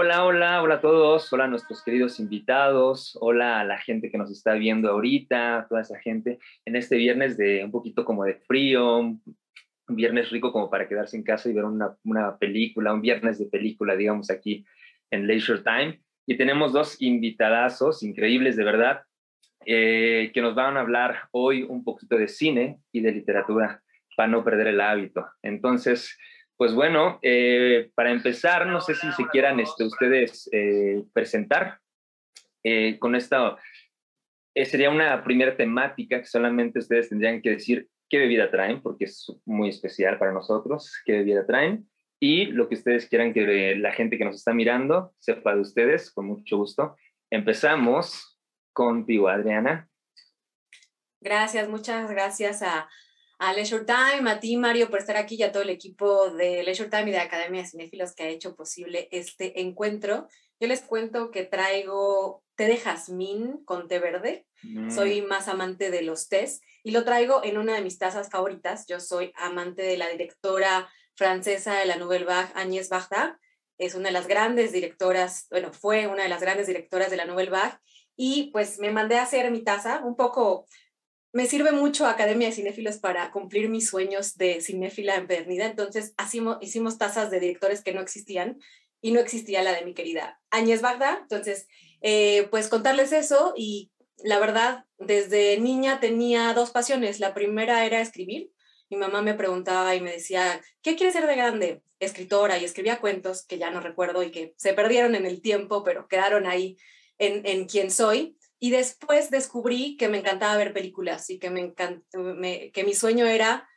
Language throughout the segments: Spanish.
Hola, hola, hola a todos, hola a nuestros queridos invitados, hola a la gente que nos está viendo ahorita, toda esa gente en este viernes de un poquito como de frío, un viernes rico como para quedarse en casa y ver una, película, un viernes de película, digamos aquí en Leisure Time. Y tenemos dos invitadazos increíbles, de verdad, eh, que nos van a hablar hoy un poquito de cine y de literatura para no perder el hábito. Entonces, pues bueno, eh, para empezar, no sé si se quieran este, ustedes eh, presentar eh, con esta, sería una primera temática que solamente ustedes tendrían que decir qué bebida traen, porque es muy especial para nosotros, qué bebida traen, y lo que ustedes quieran que la gente que nos está mirando sepa de ustedes, con mucho gusto. Empezamos contigo, Adriana. Gracias, muchas gracias a a Leisure Time, a ti Mario por estar aquí y a todo el equipo de Leisure Time y de Academia de Cinéfilos que ha hecho posible este encuentro. Yo les cuento que traigo té de jazmín con té verde. Mm. Soy más amante de los tés y lo traigo en una de mis tazas favoritas. Yo soy amante de la directora francesa de la Nouvelle Vague, Agnès Varda. Es una de las grandes directoras, bueno, fue una de las grandes directoras de la Nouvelle Vague y pues me mandé a hacer mi taza un poco me sirve mucho Academia de Cinéfilos para cumplir mis sueños de cinéfila empedernida. Entonces, hicimos, hicimos tazas de directores que no existían y no existía la de mi querida Áñez Bagda. Entonces, eh, pues contarles eso y la verdad, desde niña tenía dos pasiones. La primera era escribir. Mi mamá me preguntaba y me decía, ¿qué quieres ser de grande? Escritora y escribía cuentos que ya no recuerdo y que se perdieron en el tiempo, pero quedaron ahí en, en quién soy. Y después descubrí que me encantaba ver películas y que, me, me que mi sueño era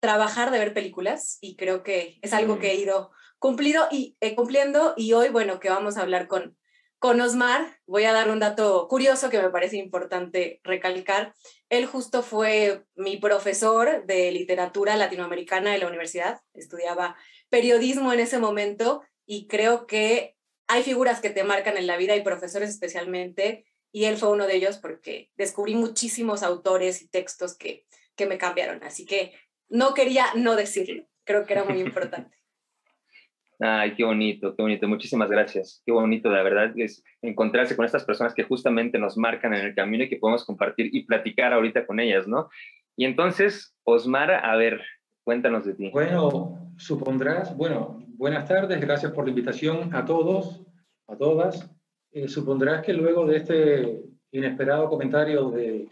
trabajar de ver películas y creo que es algo que he ido cumplido y, eh, cumpliendo y hoy, bueno, que vamos a hablar con, con Osmar, voy a dar un dato curioso que me parece importante recalcar. Él justo fue mi profesor de literatura latinoamericana de la universidad, estudiaba periodismo en ese momento y creo que hay figuras que te marcan en la vida y profesores especialmente y él fue uno de ellos porque descubrí muchísimos autores y textos que, que me cambiaron. Así que no quería no decirlo, creo que era muy importante. Ay, qué bonito, qué bonito. Muchísimas gracias. Qué bonito, la verdad, es encontrarse con estas personas que justamente nos marcan en el camino y que podemos compartir y platicar ahorita con ellas, ¿no? Y entonces, Osmar, a ver, cuéntanos de ti. Bueno, supondrás, bueno, buenas tardes, gracias por la invitación a todos, a todas. Eh, supondrás que luego de este inesperado comentario de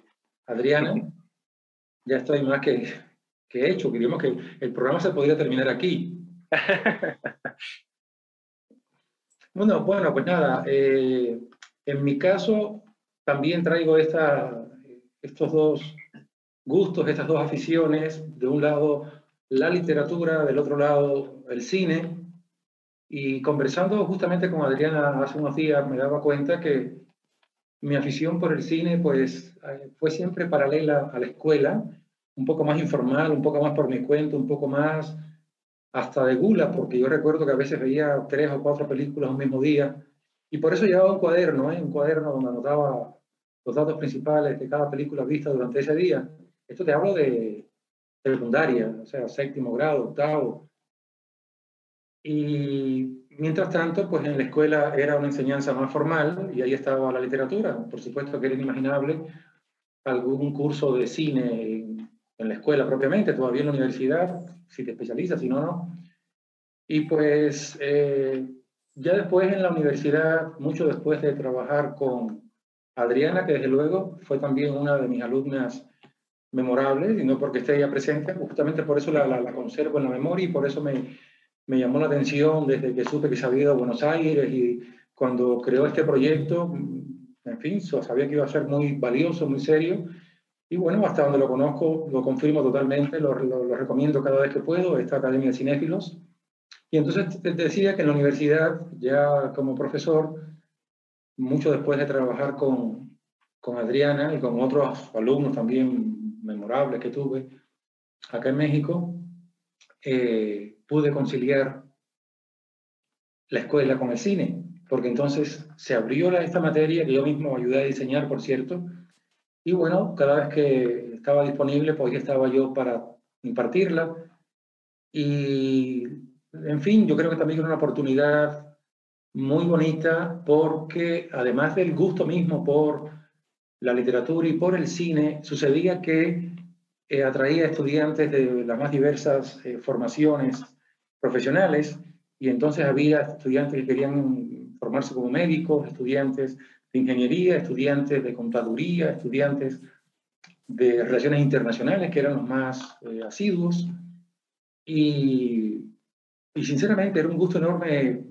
Adriana, ya estoy más que, que hecho. Queríamos que el programa se podría terminar aquí. bueno, bueno, pues nada, eh, en mi caso también traigo esta, estos dos gustos, estas dos aficiones. De un lado, la literatura, del otro lado, el cine. Y conversando justamente con Adriana hace unos días me daba cuenta que mi afición por el cine pues eh, fue siempre paralela a la escuela, un poco más informal, un poco más por mi cuento, un poco más hasta de gula, porque yo recuerdo que a veces veía tres o cuatro películas un mismo día y por eso llevaba un cuaderno, ¿eh? un cuaderno donde anotaba los datos principales de cada película vista durante ese día. Esto te hablo de secundaria, o sea, séptimo grado, octavo, y mientras tanto, pues en la escuela era una enseñanza más formal y ahí estaba la literatura. Por supuesto que era inimaginable algún curso de cine en, la escuela propiamente, todavía en la universidad, si te especializas, si no, no. Y pues eh, ya después en la universidad, mucho después de trabajar con Adriana, que desde luego fue también una de mis alumnas memorables, y no porque esté ella presente, justamente por eso la, la, la conservo en la memoria y por eso me, me llamó la atención desde que supe que se había ido a Buenos Aires y cuando creó este proyecto, en fin, sabía que iba a ser muy valioso, muy serio. Y bueno, hasta donde lo conozco, lo confirmo totalmente, lo, lo, recomiendo cada vez que puedo, esta Academia de Cinéfilos. Y entonces decía que en la universidad, ya como profesor, mucho después de trabajar con, con Adriana y con otros alumnos también memorables que tuve acá en México, eh, pude conciliar la escuela con el cine, porque entonces se abrió la, esta materia que yo mismo ayudé a diseñar, por cierto, y bueno, cada vez que estaba disponible, pues ya estaba yo para impartirla. Y, en fin, yo creo que también era una oportunidad muy bonita porque además del gusto mismo por la literatura y por el cine, sucedía que eh, atraía estudiantes de las más diversas eh, formaciones profesionales y entonces había estudiantes que querían formarse como médicos, estudiantes de ingeniería, estudiantes de contaduría, estudiantes de relaciones internacionales, que eran los más eh, asiduos. Y, y, sinceramente era un gusto enorme,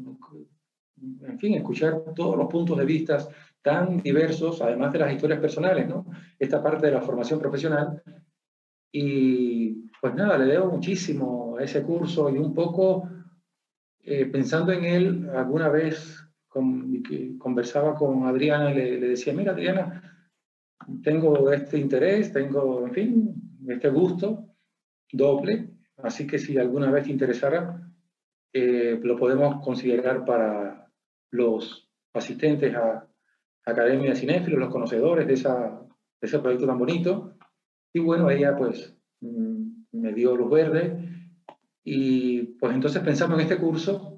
en fin, escuchar todos los puntos de vista tan diversos, además de las historias personales, ¿no? Esta parte de la formación profesional. Y pues nada, le debo muchísimo a ese curso y un poco eh, pensando en él, alguna vez con, conversaba con Adriana y le, le, decía, mira Adriana, tengo este interés, tengo, en fin, este gusto doble, así que si alguna vez te interesara, eh, lo podemos considerar para los asistentes a, Academia de Cinéfilos, los conocedores de, esa, de ese proyecto tan bonito. Y bueno, ella pues mm, me dio luz verde y pues entonces pensamos en este curso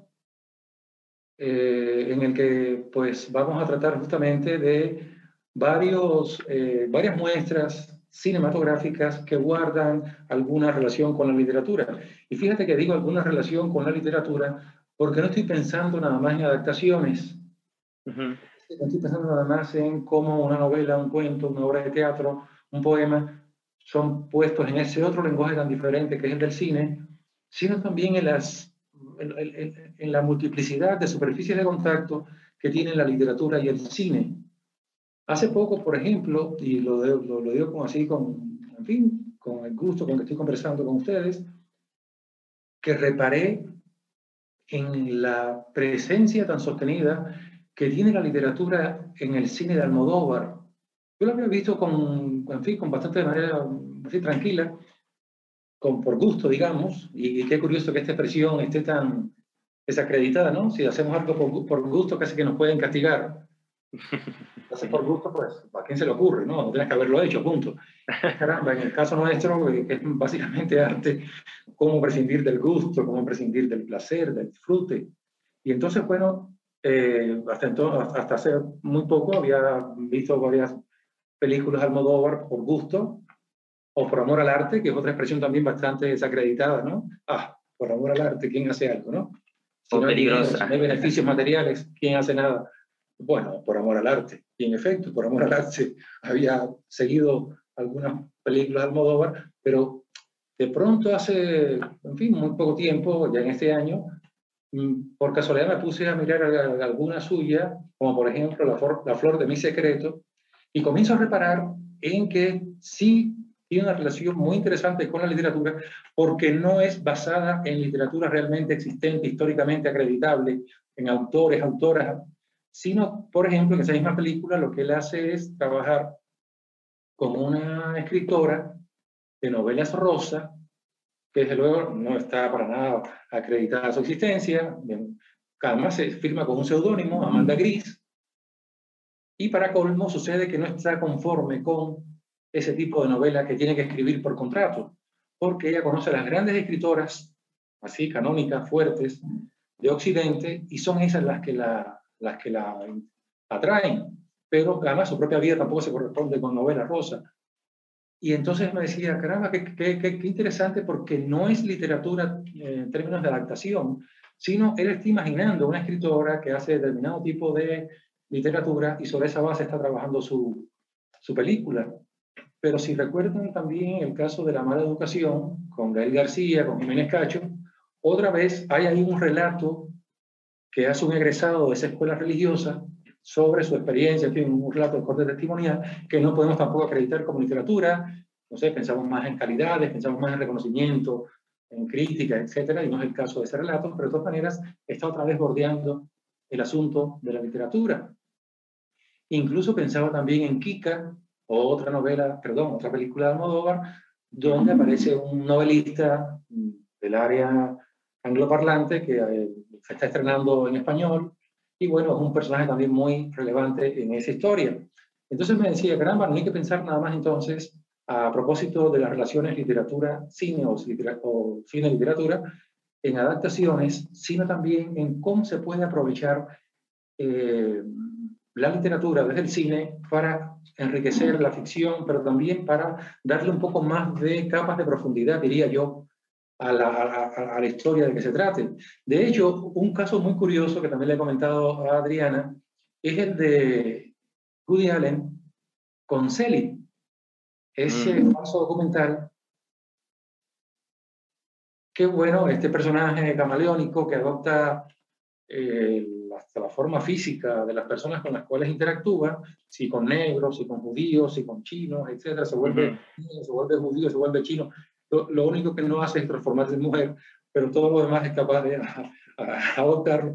eh, en el que pues vamos a tratar justamente de varios, eh, varias muestras cinematográficas que guardan alguna relación con la literatura. Y fíjate que digo alguna relación con la literatura porque no estoy pensando nada más en adaptaciones. No estoy pensando nada más en cómo una novela, un cuento, una obra de teatro, un poema son puestos en ese otro lenguaje tan diferente que es el del cine sino también en, las, en, la multiplicidad de superficies de contacto que tienen la literatura y el cine. Hace poco, por ejemplo, y lo, lo, lo digo así, con, fin, con el gusto con que estoy conversando con ustedes, que reparé en la presencia tan sostenida que tiene la literatura en el cine de Almodóvar. Yo lo había visto con, en fin, con bastante manera así, tranquila, con, por gusto, digamos, y, qué curioso que esta expresión esté tan desacreditada, ¿no? Si hacemos algo por, por gusto, casi que nos pueden castigar. Hacer por gusto, pues, ¿a quién se le ocurre? No, no tienes que haberlo hecho, punto. Caramba, en el caso nuestro, eh, que es básicamente arte, cómo prescindir del gusto, cómo prescindir del placer, del disfrute. Y entonces, bueno, eh, hasta, entonces, hasta hace muy poco había visto varias películas Almodóvar por gusto, o por amor al arte, que es otra expresión también bastante desacreditada, ¿no? Ah, por amor al arte, ¿quién hace algo, no? Si o no peligrosa. Hay, beneficios materiales, ¿quién hace nada? Bueno, por amor al arte. Y en efecto, por amor al arte, había seguido algunas películas de Almodóvar, pero de pronto hace, en fin, muy poco tiempo, ya en este año, mm, por casualidad me puse a mirar alguna suya, como por ejemplo la, la Flor de mi secreto, y comienzo a reparar en que sí tiene una relación muy interesante con la literatura porque no es basada en literatura realmente existente, históricamente acreditable, en autores, autoras, sino, por ejemplo, en esa misma película lo que él hace es trabajar con una escritora de novelas rosa, que desde luego no está para nada acreditada su existencia, además se firma con un seudónimo, Amanda Gris, y para colmo sucede que no está conforme con ese tipo de novela que tiene que escribir por contrato, porque ella conoce a las grandes escritoras, así canónicas, fuertes, de Occidente, y son esas las que la, las que la atraen. Pero además su propia vida tampoco se corresponde con novela rosa. Y entonces me decía, caramba, qué, qué, qué, interesante porque no es literatura eh, en términos de adaptación, sino él está imaginando una escritora que hace determinado tipo de literatura y sobre esa base está trabajando su, su película. Pero si recuerdan también el caso de la mala educación con Gael García, con Jiménez Cacho, otra vez hay ahí un relato que hace un egresado de esa escuela religiosa sobre su experiencia, en fin, un relato de corte testimonial que no podemos tampoco acreditar como literatura, no sé, pensamos más en calidades, pensamos más en reconocimiento, en crítica, etcétera, y no es el caso de ese relato, pero de todas maneras está otra vez bordeando el asunto de la literatura. Incluso pensaba también en Kika, otra novela, perdón, otra película de Almodóvar, donde aparece un novelista del área angloparlante que eh, se está estrenando en español y bueno, es un personaje también muy relevante en esa historia. Entonces me decía, caramba, no hay que pensar nada más entonces a propósito de las relaciones literatura-cine o, cine-literatura en adaptaciones, sino también en cómo se puede aprovechar eh, la literatura desde el cine para enriquecer la ficción, pero también para darle un poco más de capas de profundidad, diría yo, a la, a, la, historia de que se trate. De hecho, un caso muy curioso que también le he comentado a Adriana es el de Woody Allen con Sally. Ese mm. falso documental que, bueno, este personaje camaleónico que adopta eh, hasta la forma física de las personas con las cuales interactúa, si con negros, si con judíos, si con chinos, etcétera, se vuelve, se vuelve judío, se vuelve chino. Lo, único que no hace es transformarse en mujer, pero todo lo demás es capaz de adoptarlo.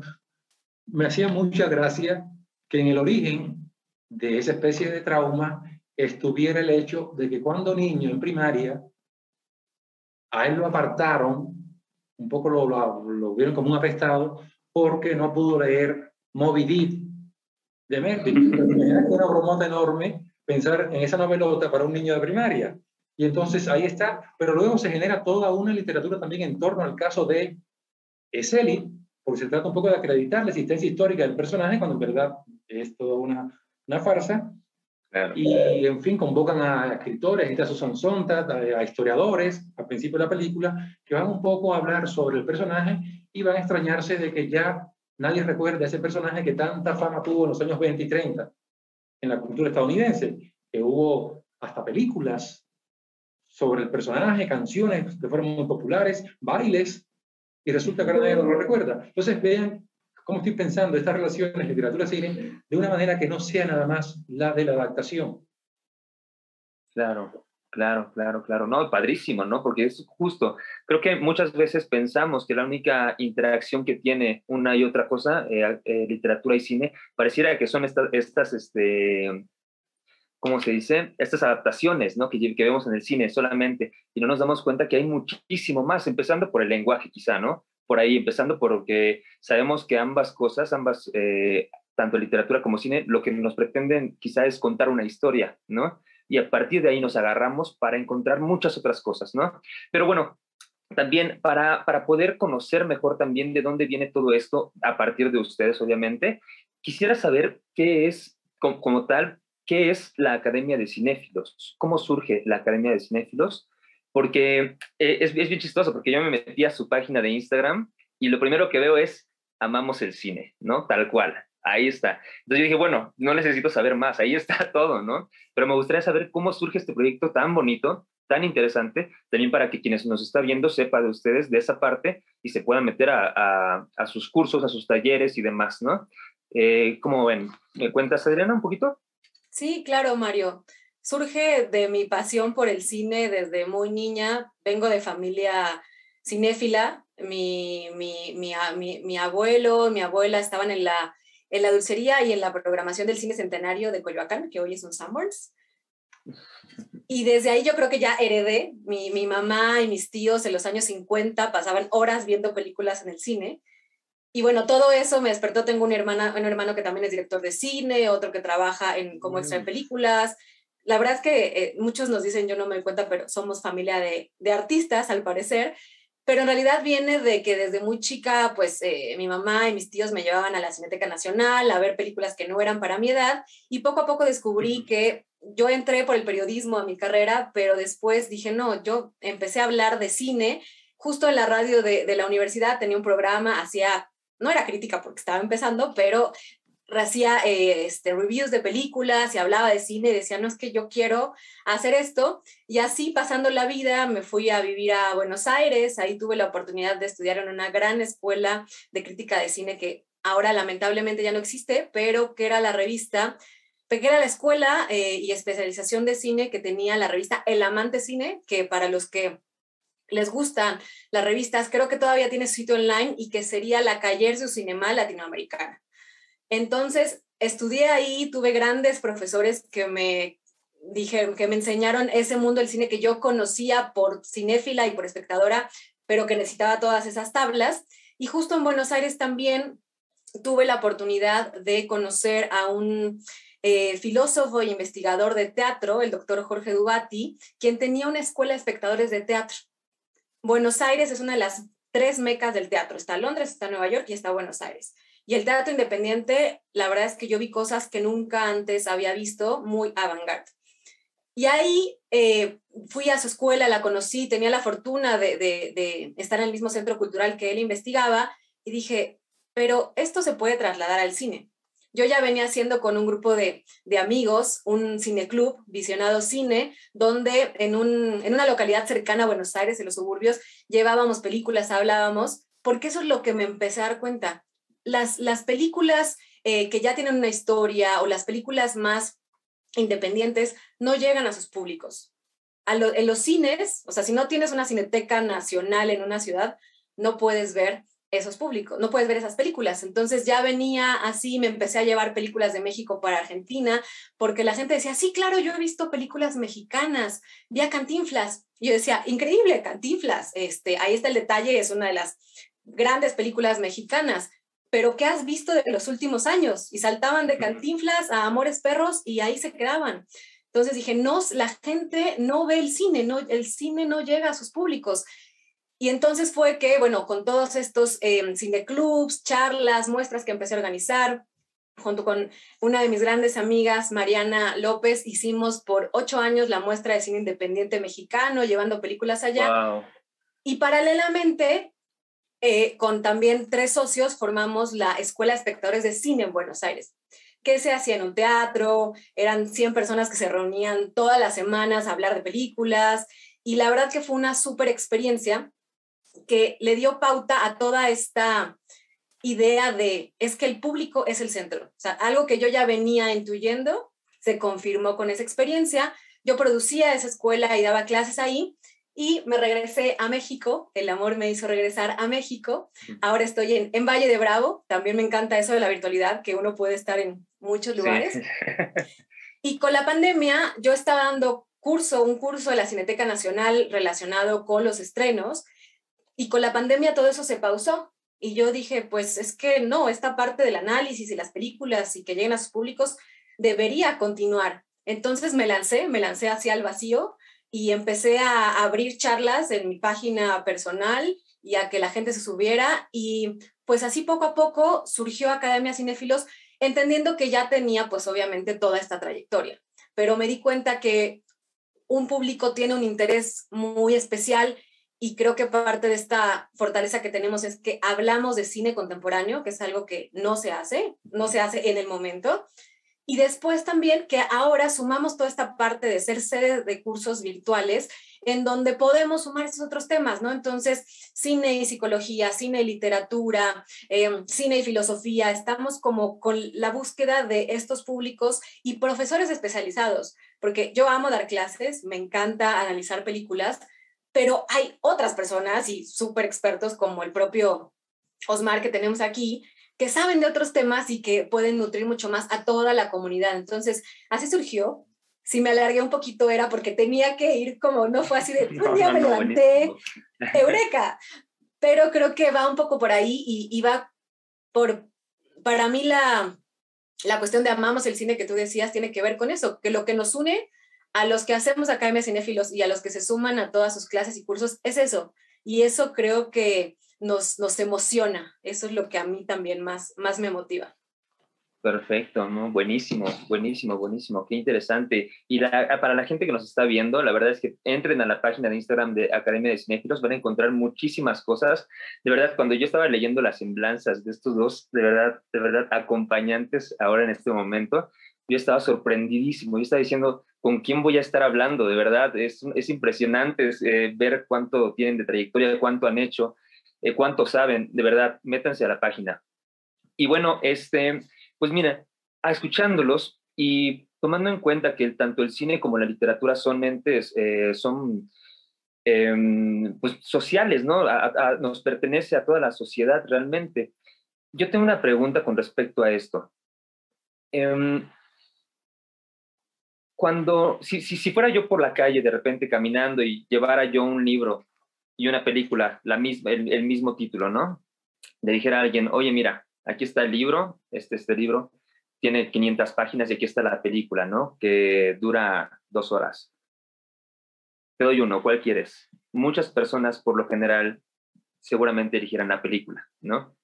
Me hacía mucha gracia que en el origen de esa especie de trauma estuviera el hecho de que cuando niño en primaria, a él lo apartaron, un poco lo, lo, vieron como un apestado, porque no pudo leer Moby Dick de Melvin. Era una bromota enorme pensar en esa novelota para un niño de primaria. Y entonces ahí está, pero luego se genera toda una literatura también en torno al caso de Eseli, porque se trata un poco de acreditar la existencia histórica del personaje, cuando en verdad es toda una, una farsa. Y, en fin, convocan a escritores, a Susan Sontag, a, historiadores, al principio de la película, que van un poco a hablar sobre el personaje y van a extrañarse de que ya nadie recuerda a ese personaje que tanta fama tuvo en los años 20 y 30 en la cultura estadounidense, que hubo hasta películas sobre el personaje, canciones que fueron muy populares, bailes, y resulta que nadie no lo recuerda. Entonces vean cómo estoy pensando estas relaciones literatura-cine de una manera que no sea nada más la de la adaptación. Claro, claro, claro, claro. No, padrísimo, ¿no? Porque es justo. Creo que muchas veces pensamos que la única interacción que tiene una y otra cosa, eh, eh, literatura y cine, pareciera que son estas, estas este, ¿cómo se dice? Estas adaptaciones, ¿no? Que, vemos en el cine solamente, y no nos damos cuenta que hay muchísimo más, empezando por el lenguaje quizá, ¿no? Por ahí, empezando porque sabemos que ambas cosas, ambas, eh, tanto literatura como cine, lo que nos pretenden quizá es contar una historia, ¿no? Y a partir de ahí nos agarramos para encontrar muchas otras cosas, ¿no? Pero bueno, también para, para poder conocer mejor también de dónde viene todo esto, a partir de ustedes, obviamente, quisiera saber qué es como tal ¿qué es la Academia de Cinéfilos? ¿Cómo surge la Academia de Cinéfilos? Porque eh, es, bien chistoso, porque yo me metí a su página de Instagram y lo primero que veo es, amamos el cine, ¿no? Tal cual, ahí está. Entonces yo dije, bueno, no necesito saber más, ahí está todo, ¿no? Pero me gustaría saber cómo surge este proyecto tan bonito, tan interesante, también para que quienes nos está viendo sepa de ustedes de esa parte y se puedan meter a, sus cursos, a sus talleres y demás, ¿no? Eh, ¿Cómo ven? ¿Me cuentas, Adriana, un poquito? Sí, claro, Mario. Surge de mi pasión por el cine desde muy niña. Vengo de familia cinéfila. Mi, mi, mi, mi abuelo, mi abuela estaban en la, en la dulcería y en la programación del cine centenario de Coyoacán, que hoy es un Sanborns. Y desde ahí yo creo que ya heredé. Mi, mi mamá y mis tíos en los años 50 pasaban horas viendo películas en el cine y bueno, todo eso me despertó. Tengo un, hermana, un hermano que también es director de cine, otro que trabaja en, como extra en mm. películas. La verdad es que eh, muchos nos dicen, yo no me doy cuenta, pero somos familia de, de, artistas, al parecer. Pero en realidad viene de que desde muy chica, pues eh, mi mamá y mis tíos me llevaban a la Cineteca Nacional a ver películas que no eran para mi edad. Y poco a poco descubrí que yo entré por el periodismo a mi carrera, pero después dije, no, yo empecé a hablar de cine. Justo en la radio de, de la universidad tenía un programa, hacía no era crítica porque estaba empezando, pero hacía eh, este, reviews de películas y hablaba de cine y decía, no es que yo quiero hacer esto. Y así pasando la vida me fui a vivir a Buenos Aires, ahí tuve la oportunidad de estudiar en una gran escuela de crítica de cine que ahora lamentablemente ya no existe, pero que era la revista, que era la escuela eh, y especialización de cine que tenía la revista El Amante Cine, que para los que les gustan las revistas, creo que todavía tiene su sitio online y que sería la Cayer su Cinema Latinoamericana. Entonces, estudié ahí, tuve grandes profesores que me dijeron, que me enseñaron ese mundo del cine que yo conocía por cinéfila y por espectadora, pero que necesitaba todas esas tablas. Y justo en Buenos Aires también tuve la oportunidad de conocer a un eh, filósofo e investigador de teatro, el doctor Jorge Dubati, quien tenía una escuela de espectadores de teatro. Buenos Aires es una de las tres mecas del teatro. Está Londres, está Nueva York y está Buenos Aires. Y el teatro independiente, la verdad es que yo vi cosas que nunca antes había visto, muy avant-garde. Y ahí eh, fui a su escuela, la conocí, tenía la fortuna de, estar en el mismo centro cultural que él investigaba y dije, pero esto se puede trasladar al cine. Yo ya venía haciendo con un grupo de, de amigos un cineclub, Visionado Cine, donde en, un, en una localidad cercana a Buenos Aires, en los suburbios, llevábamos películas, hablábamos, porque eso es lo que me empecé a dar cuenta. Las, las películas eh, que ya tienen una historia o las películas más independientes no llegan a sus públicos. en los cines, o sea, si no tienes una cineteca nacional en una ciudad, no puedes ver esos públicos, no puedes ver esas películas. Entonces ya venía así, me empecé a llevar películas de México para Argentina, porque la gente decía, sí, claro, yo he visto películas mexicanas, vi a Cantinflas. Y yo decía, increíble, Cantinflas, este, ahí está el detalle, es una de las grandes películas mexicanas pero ¿qué has visto de los últimos años? Y saltaban de cantinflas a Amores Perros y ahí se quedaban. Entonces dije, no, la gente no ve el cine, no, el cine no llega a sus públicos. Y entonces fue que, bueno, con todos estos eh, cineclubs, charlas, muestras que empecé a organizar, junto con una de mis grandes amigas, Mariana López, hicimos por ocho años la muestra de cine independiente mexicano, llevando películas allá. Y paralelamente, eh, con también tres socios formamos la Escuela de Espectadores de Cine en Buenos Aires, que se hacía en un teatro, eran 100 personas que se reunían todas las semanas a hablar de películas y la verdad que fue una súper experiencia que le dio pauta a toda esta idea de es que el público es el centro. O sea, algo que yo ya venía intuyendo se confirmó con esa experiencia. Yo producía esa escuela y daba clases ahí y me regresé a México, el amor me hizo regresar a México, ahora estoy en, en Valle de Bravo, también me encanta eso de la virtualidad, que uno puede estar en muchos lugares. Y con la pandemia yo estaba dando curso, un curso de la Cineteca Nacional relacionado con los estrenos, y con la pandemia todo eso se pausó. Y yo dije, pues es que no, esta parte del análisis y las películas y que lleguen a sus públicos debería continuar. Entonces me lancé, me lancé hacia el vacío y empecé a abrir charlas en mi página personal y a que la gente se subiera y pues así poco a poco surgió Academia Cinéfilos entendiendo que ya tenía pues obviamente toda esta trayectoria, pero me di cuenta que un público tiene un interés muy especial y creo que parte de esta fortaleza que tenemos es que hablamos de cine contemporáneo, que es algo que no se hace, no se hace en el momento, y después también que ahora sumamos toda esta parte de ser sede de cursos virtuales en donde podemos sumar estos otros temas, ¿no? Entonces, cine y psicología, cine y literatura, em, cine y filosofía, estamos como con la búsqueda de estos públicos y profesores especializados, porque yo amo dar clases, me encanta analizar películas, pero hay otras personas y súper expertos como el propio Osmar que tenemos aquí, que saben de otros temas y que pueden nutrir mucho más a toda la comunidad. Entonces, así surgió. Si me alargué un poquito era porque tenía que ir como, no fue así de, un día me levanté, eureka. Pero creo que va un poco por ahí y, y va por, para mí la, la cuestión de amamos el cine que tú decías tiene que ver con eso, que lo que nos une a los que hacemos Academia Cinéfilos y a los que se suman a todas sus clases y cursos es eso. Y eso creo que nos, nos emociona. Eso es lo que a mí también más, más me motiva. Perfecto, ¿no? Buenísimo, buenísimo, buenísimo, qué interesante. Y para la gente que nos está viendo, la verdad es que entren a la página de Instagram de Academia de Cinéfilos, van a encontrar muchísimas cosas. De verdad, cuando yo estaba leyendo las semblanzas de estos dos, de verdad, de verdad, acompañantes ahora en este momento, yo estaba sorprendidísimo. Yo estaba diciendo, ¿con quién voy a estar hablando? De verdad, es, es impresionante eh, ver cuánto tienen de trayectoria, cuánto han hecho. Eh, cuánto saben, de verdad, métanse a la página. Y bueno, este, pues mira, escuchándolos y tomando en cuenta que tanto el cine como la literatura son mentes, eh, son em, pues sociales, ¿no? nos pertenece a toda la sociedad realmente. yo tengo una pregunta con respecto a esto. Em, cuando, si, fuera yo por la calle de repente caminando y llevara yo un libro y una película, la misma, el, mismo título, ¿no? Le dijera a alguien, oye, mira, aquí está el libro, este, este libro, tiene 500 páginas y aquí está la película, ¿no? Que dura dos horas. Te doy uno, ¿cuál quieres? Muchas personas, por lo general, seguramente eligieran la película, ¿no?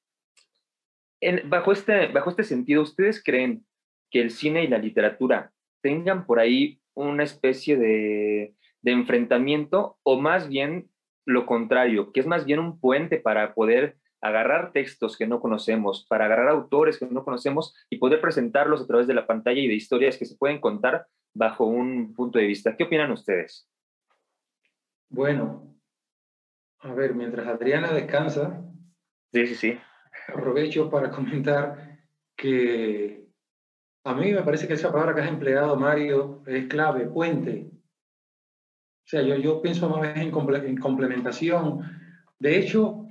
bajo, este, bajo este sentido, ¿ustedes creen que el cine y la literatura tengan por ahí una especie de, de enfrentamiento o más bien lo contrario, que es más bien un puente para poder agarrar textos que no conocemos, para agarrar autores que no conocemos y poder presentarlos a través de la pantalla y de historias que se pueden contar bajo un punto de vista. ¿Qué opinan ustedes? Bueno, a ver, mientras Adriana descansa, sí, sí, sí. aprovecho para comentar que a mí me parece que esa palabra que has empleado, Mario, es clave, puente. O sea, yo, yo pienso más bien en, en complementación. De hecho,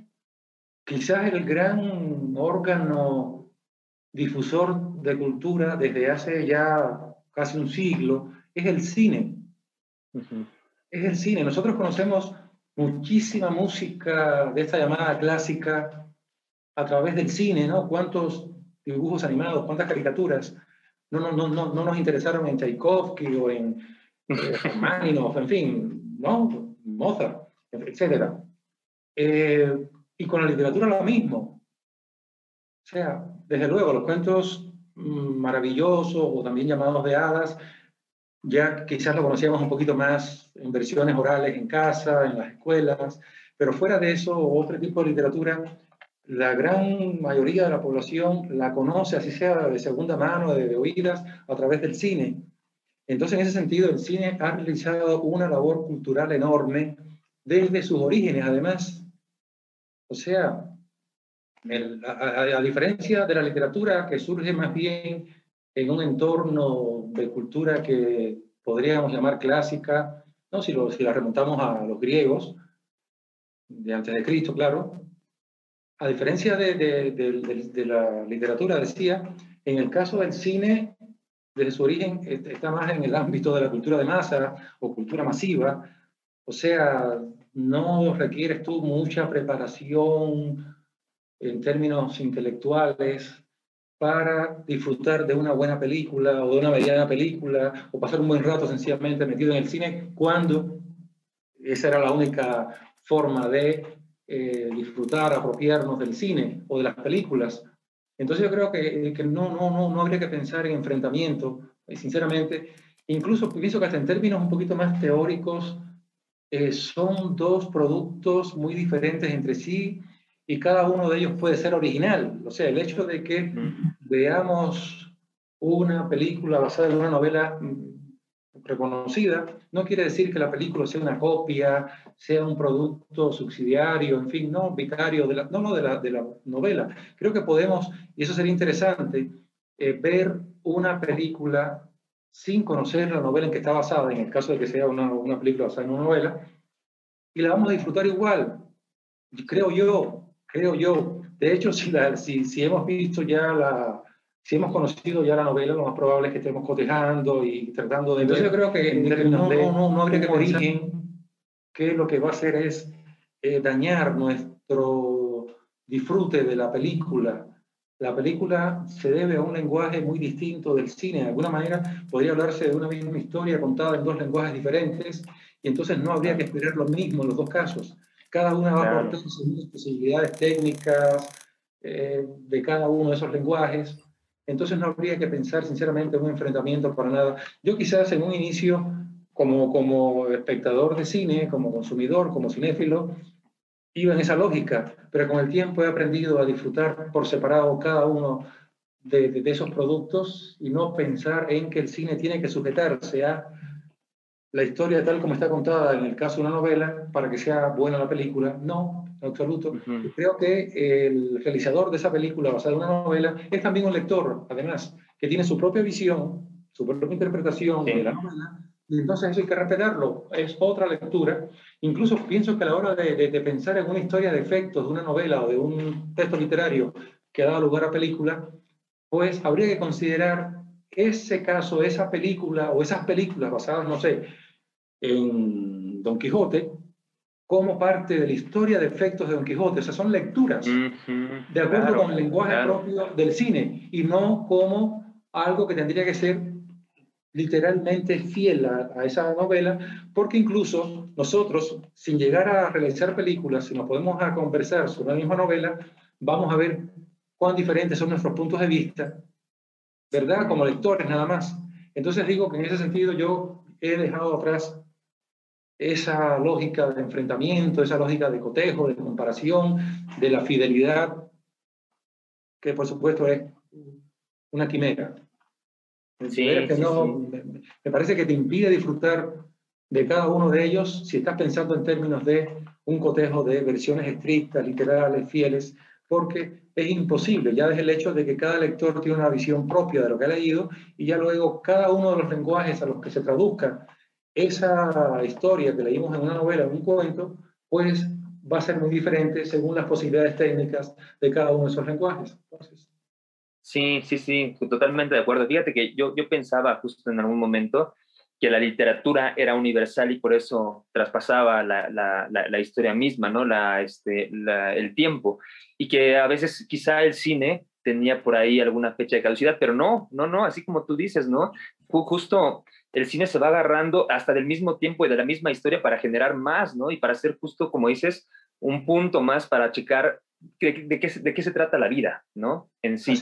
quizás el gran órgano difusor de cultura desde hace ya casi un siglo es el cine. Es el cine. Nosotros conocemos muchísima música de esta llamada clásica a través del cine, ¿no? ¿Cuántos dibujos animados, cuántas caricaturas no, no, no, no, no nos interesaron en Tchaikovsky o en eh, en fin, ¿no? Mozart, etc. Eh, y con la literatura lo mismo. O sea, desde luego, los cuentos maravillosos o también llamados de hadas, ya quizás lo conocíamos un poquito más en versiones orales en casa, en las escuelas, pero fuera de eso, otro tipo de literatura la gran mayoría de la población la conoce, así sea de segunda mano, de, oídas, a través del cine. Entonces, en ese sentido, el cine ha realizado una labor cultural enorme desde sus orígenes, además. O sea, a, diferencia de la literatura que surge más bien en un entorno de cultura que podríamos llamar clásica, ¿no? si, lo, si la remontamos a los griegos, de antes de Cristo, claro, a diferencia de, de, la literatura, decía, en el caso del cine, desde su origen, está más en el ámbito de la cultura de masa o cultura masiva. O sea, no requieres tú mucha preparación en términos intelectuales para disfrutar de una buena película o de una mediana película o pasar un buen rato sencillamente metido en el cine cuando esa era la única forma de eh, disfrutar, apropiarnos del cine o de las películas. Entonces yo creo que, que no, no, no, no habría que pensar en enfrentamiento, eh, sinceramente. Incluso pienso que hasta en términos un poquito más teóricos, eh, son dos productos muy diferentes entre sí y cada uno de ellos puede ser original. O sea, el hecho de que veamos una película basada en una novela mm, reconocida, no quiere decir que la película sea una copia, sea un producto subsidiario, en fin, no, vicario, de la, no, no, de la, de la novela. Creo que podemos, y eso sería interesante, eh, ver una película sin conocer la novela en que está basada, en el caso de que sea una, una película basada en una novela, y la vamos a disfrutar igual, creo yo, creo yo. De hecho, si, la, si, si hemos visto ya la, si hemos conocido ya la novela, lo más probable es que estemos cotejando y tratando de... Entonces yo creo que no, no, no, habría que origen, que lo que va a hacer es eh, dañar nuestro disfrute de la película. La película se debe a un lenguaje muy distinto del cine. De alguna manera podría hablarse de una misma historia contada en dos lenguajes diferentes y entonces no habría que esperar lo mismo en los dos casos. Cada una va a aportar sus posibilidades técnicas eh, de cada uno de esos lenguajes entonces no habría que pensar sinceramente en un enfrentamiento para nada. Yo quizás en un inicio, como, como espectador de cine, como consumidor, como cinéfilo, iba en esa lógica, pero con el tiempo he aprendido a disfrutar por separado cada uno de, de, esos productos y no pensar en que el cine tiene que sujetarse a la historia tal como está contada en el caso de una novela para que sea buena la película. No, en absoluto. Creo que el realizador de esa película basada en una novela es también un lector, además, que tiene su propia visión, su propia interpretación de la novela, y entonces eso hay que respetarlo. Es otra lectura. Incluso pienso que a la hora de, de, pensar en una historia de efectos de una novela o de un texto literario que ha dado lugar a película, pues habría que considerar ese caso, esa película o esas películas basadas, no sé, en Don Quijote, como parte de la historia de efectos de Don Quijote. O sea, son lecturas de acuerdo con el lenguaje propio del cine y no como algo que tendría que ser literalmente fiel a, esa novela, porque incluso nosotros, sin llegar a realizar películas, si nos podemos a conversar sobre la misma novela, vamos a ver cuán diferentes son nuestros puntos de vista, ¿verdad? Como lectores nada más. Entonces digo que en ese sentido yo he dejado atrás esa lógica de enfrentamiento, esa lógica de cotejo, de comparación, de la fidelidad, que por supuesto es una quimera. Sí, me, parece que te impide disfrutar de cada uno de ellos si estás pensando en términos de un cotejo de versiones estrictas, literales, fieles, porque es imposible, ya desde el hecho de que cada lector tiene una visión propia de lo que ha leído y ya luego cada uno de los lenguajes a los que se traduzca esa historia que leímos en una novela, en un cuento, pues va a ser muy diferente según las posibilidades técnicas de cada uno de esos lenguajes. Entonces, Sí, sí, sí, totalmente de acuerdo. Fíjate que yo, yo pensaba justo en algún momento que la literatura era universal y por eso traspasaba la, la, la, historia misma, ¿no? La, este, el tiempo. Y que a veces quizá el cine tenía por ahí alguna fecha de caducidad, pero no, no, no, así como tú dices, ¿no? Justo el cine se va agarrando hasta del mismo tiempo y de la misma historia para generar más, ¿no? Y para hacer justo, como dices, un punto más para checar de, qué, de qué se trata la vida, ¿no? En sí.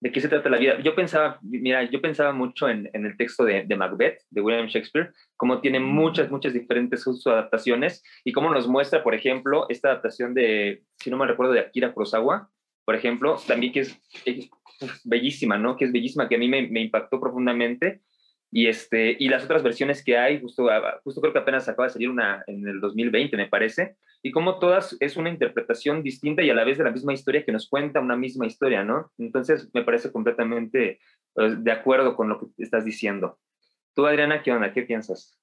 ¿De qué se trata la vida? Yo pensaba, mira, yo pensaba mucho en, en el texto de, de, Macbeth, de William Shakespeare, cómo tiene muchas, muchas diferentes adaptaciones y cómo nos muestra, por ejemplo, esta adaptación de, si no me recuerdo, de Akira Kurosawa, por ejemplo, también que es, bellísima, ¿no? Que es bellísima, que a mí me, me impactó profundamente y, este, y las otras versiones que hay, justo, ah, justo creo que apenas acaba de salir una en el 2020, me parece, y como todas es una interpretación distinta y a la vez de la misma historia que nos cuenta una misma historia, ¿no? Entonces me parece completamente pues, de acuerdo con lo que estás diciendo. Tú, Adriana, ¿qué onda? ¿Qué piensas?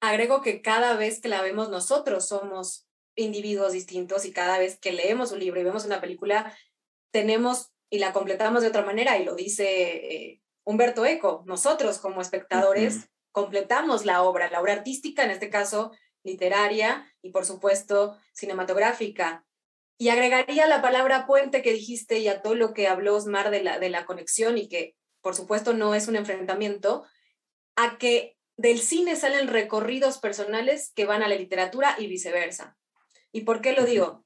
Agrego que cada vez que la vemos nosotros somos individuos distintos y cada vez que leemos un libro y vemos una película, tenemos y la completamos de otra manera y lo dice eh, Humberto Eco, nosotros como espectadores completamos la obra, la obra artística, en este caso literaria y por supuesto cinematográfica. Y agregaría la palabra puente que dijiste y a todo lo que habló Osmar de la, de la conexión y que por supuesto no es un enfrentamiento, a que del cine salen recorridos personales que van a la literatura y viceversa. ¿Y por qué lo digo?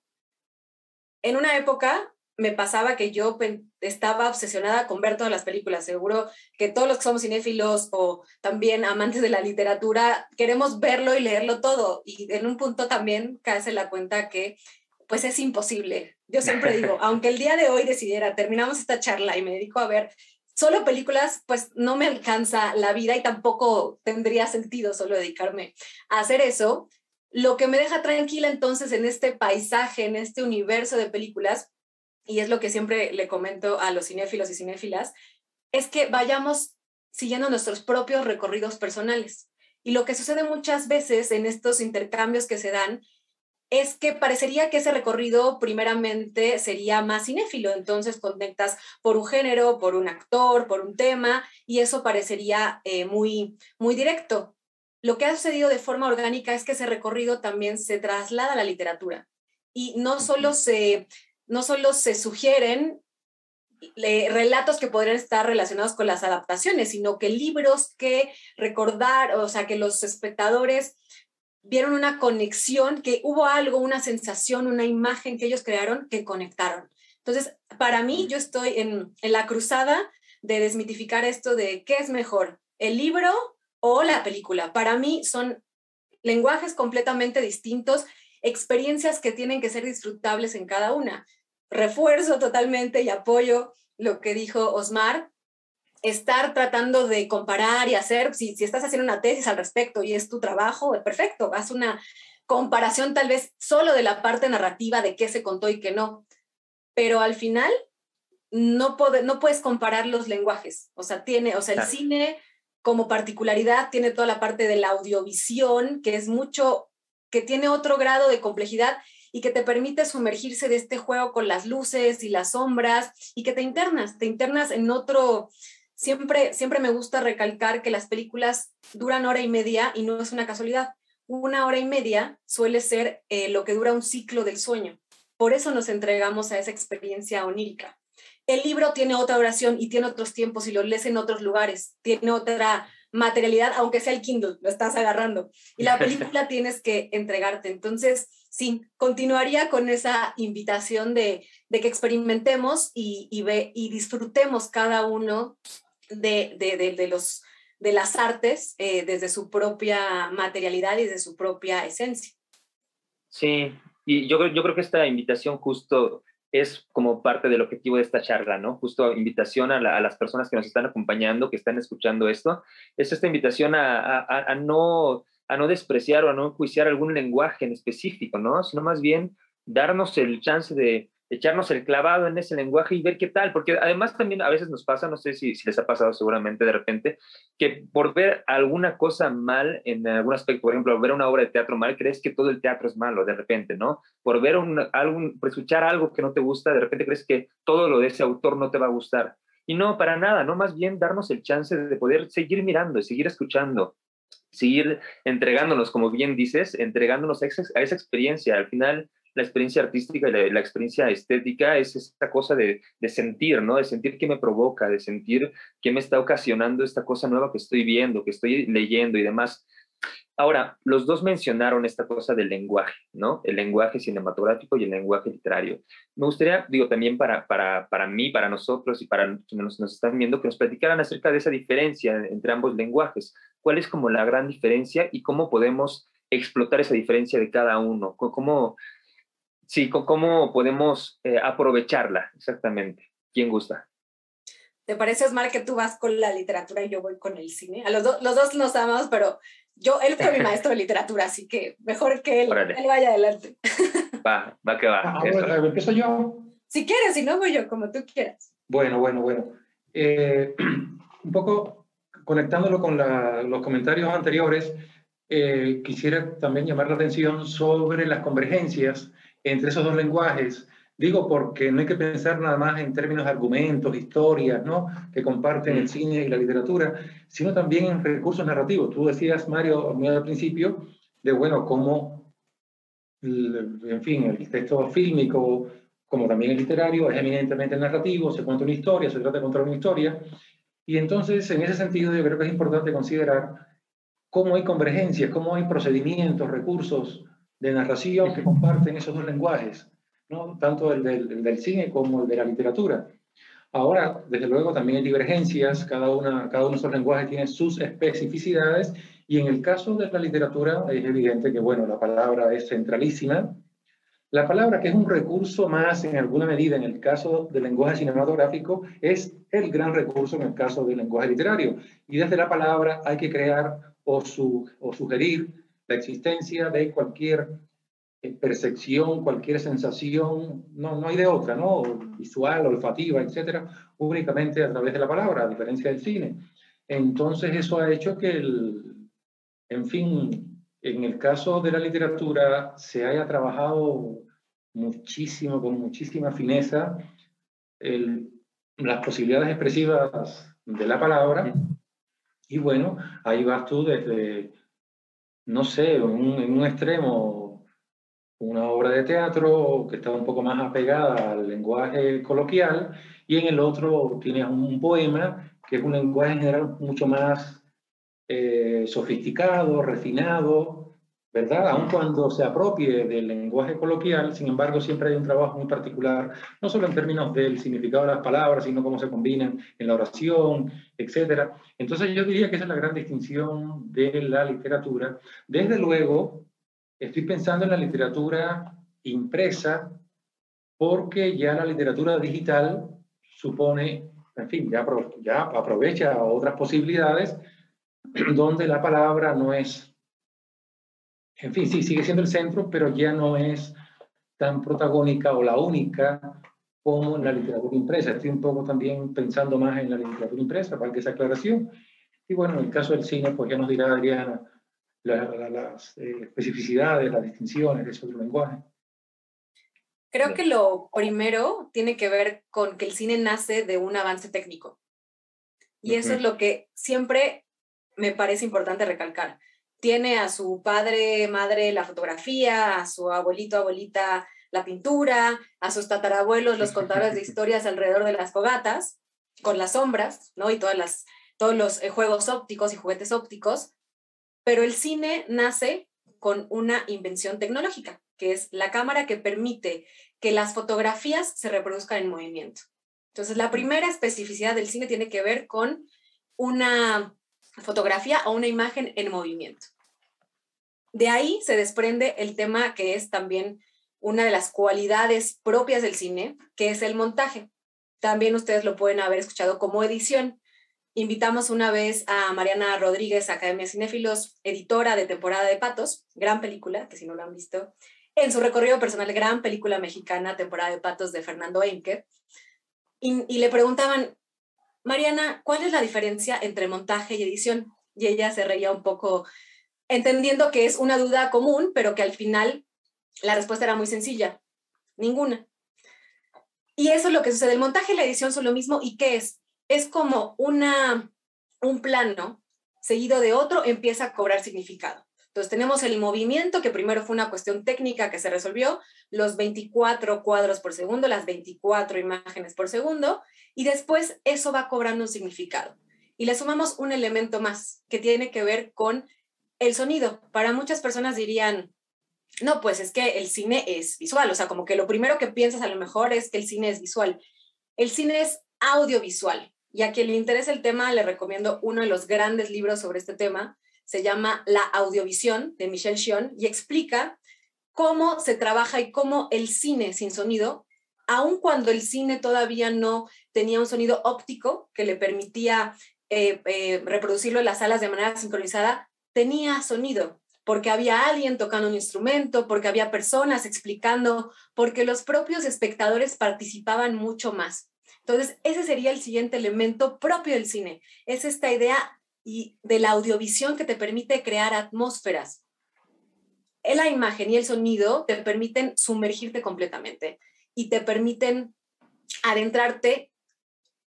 En una época me pasaba que yo estaba obsesionada con ver todas las películas. Seguro que todos los que somos cinéfilos o también amantes de la literatura queremos verlo y leerlo todo. Y en un punto también cae la cuenta que pues es imposible. Yo siempre digo, aunque el día de hoy decidiera, terminamos esta charla y me dedico a ver solo películas, pues no me alcanza la vida y tampoco tendría sentido solo dedicarme a hacer eso. Lo que me deja tranquila entonces en este paisaje, en este universo de películas, y es lo que siempre le comento a los cinéfilos y cinéfilas, es que vayamos siguiendo nuestros propios recorridos personales. Y lo que sucede muchas veces en estos intercambios que se dan es que parecería que ese recorrido primeramente sería más cinéfilo, entonces conectas por un género, por un actor, por un tema, y eso parecería eh, muy, muy directo. Lo que ha sucedido de forma orgánica es que ese recorrido también se traslada a la literatura y no solo se, no solo se sugieren relatos que podrían estar relacionados con las adaptaciones, sino que libros que recordar, o sea, que los espectadores vieron una conexión, que hubo algo, una sensación, una imagen que ellos crearon que conectaron. Entonces, para mí, yo estoy en, en la cruzada de desmitificar esto de qué es mejor, el libro o la película. Para mí son lenguajes completamente distintos, experiencias que tienen que ser disfrutables en cada una refuerzo totalmente y apoyo lo que dijo Osmar, estar tratando de comparar y hacer, si, si estás haciendo una tesis al respecto y es tu trabajo, perfecto, haz una comparación tal vez solo de la parte narrativa de qué se contó y qué no, pero al final no, no puedes comparar los lenguajes, o sea, tiene, o sea, el cine como particularidad tiene toda la parte de la audiovisión, que es mucho, que tiene otro grado de complejidad y que te permite sumergirse de este juego con las luces y las sombras y que te internas, te internas en otro, siempre, siempre me gusta recalcar que las películas duran hora y media y no es una casualidad. Una hora y media suele ser eh, lo que dura un ciclo del sueño. Por eso nos entregamos a esa experiencia onírica. El libro tiene otra oración y tiene otros tiempos y lo lees en otros lugares, tiene otra materialidad, aunque sea el Kindle, lo estás agarrando. Y la película tienes que entregarte. Entonces, sí, continuaría con esa invitación de, de que experimentemos y, y, ve, y disfrutemos cada uno de, de, de, los, las artes eh, desde su propia materialidad y desde su propia esencia. Sí, y yo, yo creo que esta invitación justo es como parte del objetivo de esta charla, ¿no? Justo invitación a, las personas que nos están acompañando, que están escuchando esto, es esta invitación a, a, no, a no despreciar o a no enjuiciar algún lenguaje en específico, ¿no? Sino más bien darnos el chance de, echarnos el clavado en ese lenguaje y ver qué tal, porque además también a veces nos pasa, no sé si, si, les ha pasado seguramente de repente, que por ver alguna cosa mal en algún aspecto, por ejemplo, ver una obra de teatro mal, crees que todo el teatro es malo de repente, ¿no? Por ver un, algún, por escuchar algo que no te gusta, de repente crees que todo lo de ese autor no te va a gustar. Y no, para nada, ¿no? Más bien darnos el chance de poder seguir mirando y seguir escuchando, seguir entregándonos, como bien dices, entregándonos a esa, experiencia. Al final, la experiencia artística y la, experiencia estética es esta cosa de, de, sentir, ¿no? De sentir qué me provoca, de sentir qué me está ocasionando esta cosa nueva que estoy viendo, que estoy leyendo y demás. Ahora, los dos mencionaron esta cosa del lenguaje, ¿no? El lenguaje cinematográfico y el lenguaje literario. Me gustaría, digo, también para, para, para mí, para nosotros y para quienes nos, están viendo, que nos platicaran acerca de esa diferencia entre ambos lenguajes. ¿Cuál es como la gran diferencia y cómo podemos explotar esa diferencia de cada uno? ¿Cómo, Sí, ¿cómo podemos eh, aprovecharla exactamente? ¿Quién gusta? ¿Te parece, Osmar, que tú vas con la literatura y yo voy con el cine? A los, los dos nos amamos, pero yo, él fue mi maestro de literatura, así que mejor que él, él vaya adelante. Va, va que va. Ah, bueno, empiezo yo. Si quieres, si no voy yo, como tú quieras. Bueno, bueno, bueno. Eh, un poco conectándolo con la, los comentarios anteriores, eh, quisiera también llamar la atención sobre las convergencias entre esos dos lenguajes. Digo porque no hay que pensar nada más en términos de argumentos, historias, ¿no? Que comparten el cine y la literatura, sino también en recursos narrativos. Tú decías, Mario, al principio, de, bueno, cómo, en fin, el texto fílmico, como también el literario, es eminentemente narrativo, se cuenta una historia, se trata de contar una historia. Y entonces, en ese sentido, yo creo que es importante considerar cómo hay convergencias, cómo hay procedimientos, recursos, de narración que comparten esos dos lenguajes, ¿no? tanto el del, del, cine como el de la literatura. Ahora, desde luego, también hay divergencias, cada, una, cada uno de esos lenguajes tiene sus especificidades, y en el caso de la literatura es evidente que, bueno, la palabra es centralísima. La palabra, que es un recurso más en alguna medida en el caso del lenguaje cinematográfico, es el gran recurso en el caso del lenguaje literario. Y desde la palabra hay que crear o, su, o sugerir la existencia de cualquier eh, percepción, cualquier sensación, no, no hay de otra, ¿no? Visual, olfativa, etcétera, únicamente a través de la palabra, a diferencia del cine. Entonces, eso ha hecho que, el, en fin, en el caso de la literatura, se haya trabajado muchísimo, con muchísima fineza, el, las posibilidades expresivas de la palabra. Y bueno, ahí vas tú desde no sé, en un, extremo una obra de teatro que está un poco más apegada al lenguaje coloquial y en el otro tienes un poema que es un lenguaje en general mucho más eh, sofisticado, refinado, ¿verdad? Aun cuando se apropie del lenguaje coloquial, sin embargo, siempre hay un trabajo muy particular, no solo en términos del significado de las palabras, sino cómo se combinan en la oración, etc. Entonces yo diría que esa es la gran distinción de la literatura. Desde luego, estoy pensando en la literatura impresa, porque ya la literatura digital supone, en fin, ya, ya aprovecha otras posibilidades donde la palabra no es en fin, sí, sigue siendo el centro, pero ya no es tan protagónica o la única como en la literatura impresa. Estoy un poco también pensando más en la literatura impresa, para que esa aclaración. Y bueno, en el caso del cine, pues ya nos dirá Adriana las eh, especificidades, las distinciones de ese otro lenguaje. Creo que lo primero tiene que ver con que el cine nace de un avance técnico. Y eso es lo que siempre me parece importante recalcar. Tiene a su padre, madre la fotografía, a su abuelito, abuelita la pintura, a sus tatarabuelos los contadores de historias alrededor de las fogatas, con las sombras, ¿no? Y todas las, todos los eh, juegos ópticos y juguetes ópticos. Pero el cine nace con una invención tecnológica, que es la cámara que permite que las fotografías se reproduzcan en movimiento. Entonces, la primera especificidad del cine tiene que ver con una fotografía o una imagen en movimiento. De ahí se desprende el tema que es también una de las cualidades propias del cine, que es el montaje. También ustedes lo pueden haber escuchado como edición. Invitamos una vez a Mariana Rodríguez, Academia Cinéfilos, editora de temporada de Patos, gran película, que si no lo han visto, en su recorrido personal, gran película mexicana, temporada de Patos de Fernando Enke. Y, y le preguntaban, Mariana, ¿cuál es la diferencia entre montaje y edición? Y ella se reía un poco, entendiendo que es una duda común, pero que al final la respuesta era muy sencilla, ninguna. Y eso es lo que sucede. El montaje y la edición son lo mismo. ¿Y qué es? Es como una, un plano seguido de otro empieza a cobrar significado. Entonces tenemos el movimiento, que primero fue una cuestión técnica que se resolvió, los 24 cuadros por segundo, las 24 imágenes por segundo, y después eso va cobrando un significado. Y le sumamos un elemento más que tiene que ver con el sonido. Para muchas personas dirían, no, pues es que el cine es visual, o sea, como que lo primero que piensas a lo mejor es que el cine es visual. El cine es audiovisual. Y a quien le interesa el tema, le recomiendo uno de los grandes libros sobre este tema. Se llama La audiovisión de Michel Chion y explica cómo se trabaja y cómo el cine sin sonido, aun cuando el cine todavía no tenía un sonido óptico que le permitía eh, eh, reproducirlo en las salas de manera sincronizada, tenía sonido porque había alguien tocando un instrumento, porque había personas explicando, porque los propios espectadores participaban mucho más. Entonces, ese sería el siguiente elemento propio del cine. Es esta idea y de la audiovisión que te permite crear atmósferas. La imagen y el sonido te permiten sumergirte completamente y te permiten adentrarte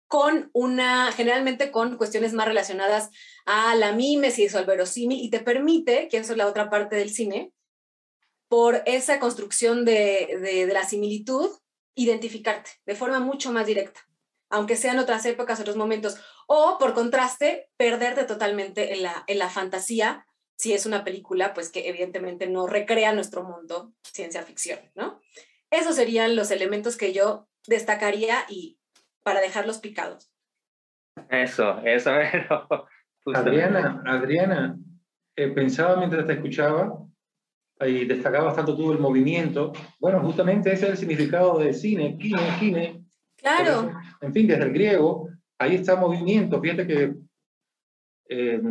con una, generalmente con cuestiones más relacionadas a la mimesis o al verosímil y te permite, que eso es la otra parte del cine, por esa construcción de, de, la similitud, identificarte de forma mucho más directa, aunque sean otras épocas, otros momentos, o por contraste, perderte totalmente en la, en la fantasía, si es una película, pues que evidentemente no recrea nuestro mundo, ciencia ficción, ¿no? Esos serían los elementos que yo destacaría y para dejarlos picados. Eso, eso. Adriana, Adriana, eh, pensaba mientras te escuchaba y destacabas tanto tú el movimiento. Bueno, justamente ese es el significado de cine, kine, kine. Claro. en fin, desde el griego, ahí está movimiento. Fíjate que eh,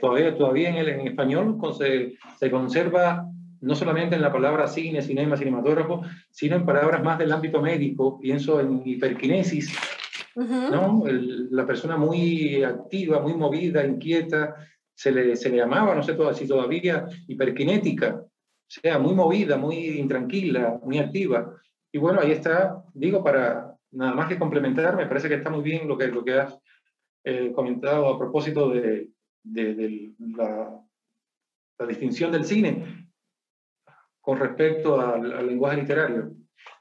todavía, todavía en, el, en español se, se conserva no solamente en la palabra cine, cinema, cinematógrafo, sino en palabras más del ámbito médico. Pienso en hiperquinesis, ¿no? la persona muy activa, muy movida, inquieta, se le, se le llamaba, no sé si todavía, hiperquinética, o sea, muy movida, muy intranquila, muy activa. Y bueno, ahí está, digo, para nada más que complementar, me parece que está muy bien lo que, lo que has eh, comentado a propósito de, de, la, la distinción del cine con respecto al, lenguaje literario.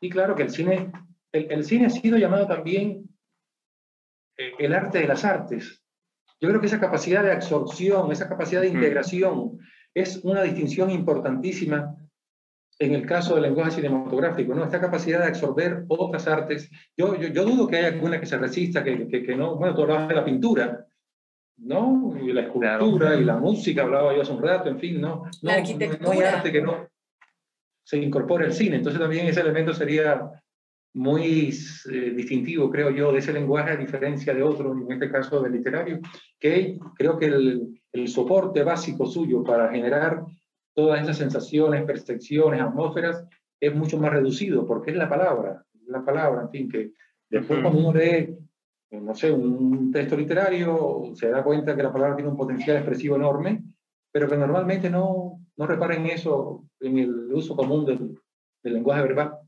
Y claro que el cine, el, cine ha sido llamado también eh, el arte de las artes. Yo creo que esa capacidad de absorción, esa capacidad de integración, es una distinción importantísima en el caso del lenguaje cinematográfico, ¿no? Esta capacidad de absorber otras artes. Yo, yo, dudo que haya alguna que se resista, que, que, no, bueno, tú hablabas de la pintura, ¿no? Y la escultura y la música, hablaba yo hace un rato, en fin, ¿no? La arquitectura. No hay arte que no, se incorpora el cine. Entonces también ese elemento sería muy eh, distintivo, creo yo, de ese lenguaje a diferencia de otro, en este caso del literario, que creo que el, el soporte básico suyo para generar todas esas sensaciones, percepciones, atmósferas, es mucho más reducido, porque es la palabra, la palabra, en fin, que después cuando uno lee, no sé, un texto literario, se da cuenta que la palabra tiene un potencial expresivo enorme, pero que normalmente no, no reparen eso en el uso común del, lenguaje verbal.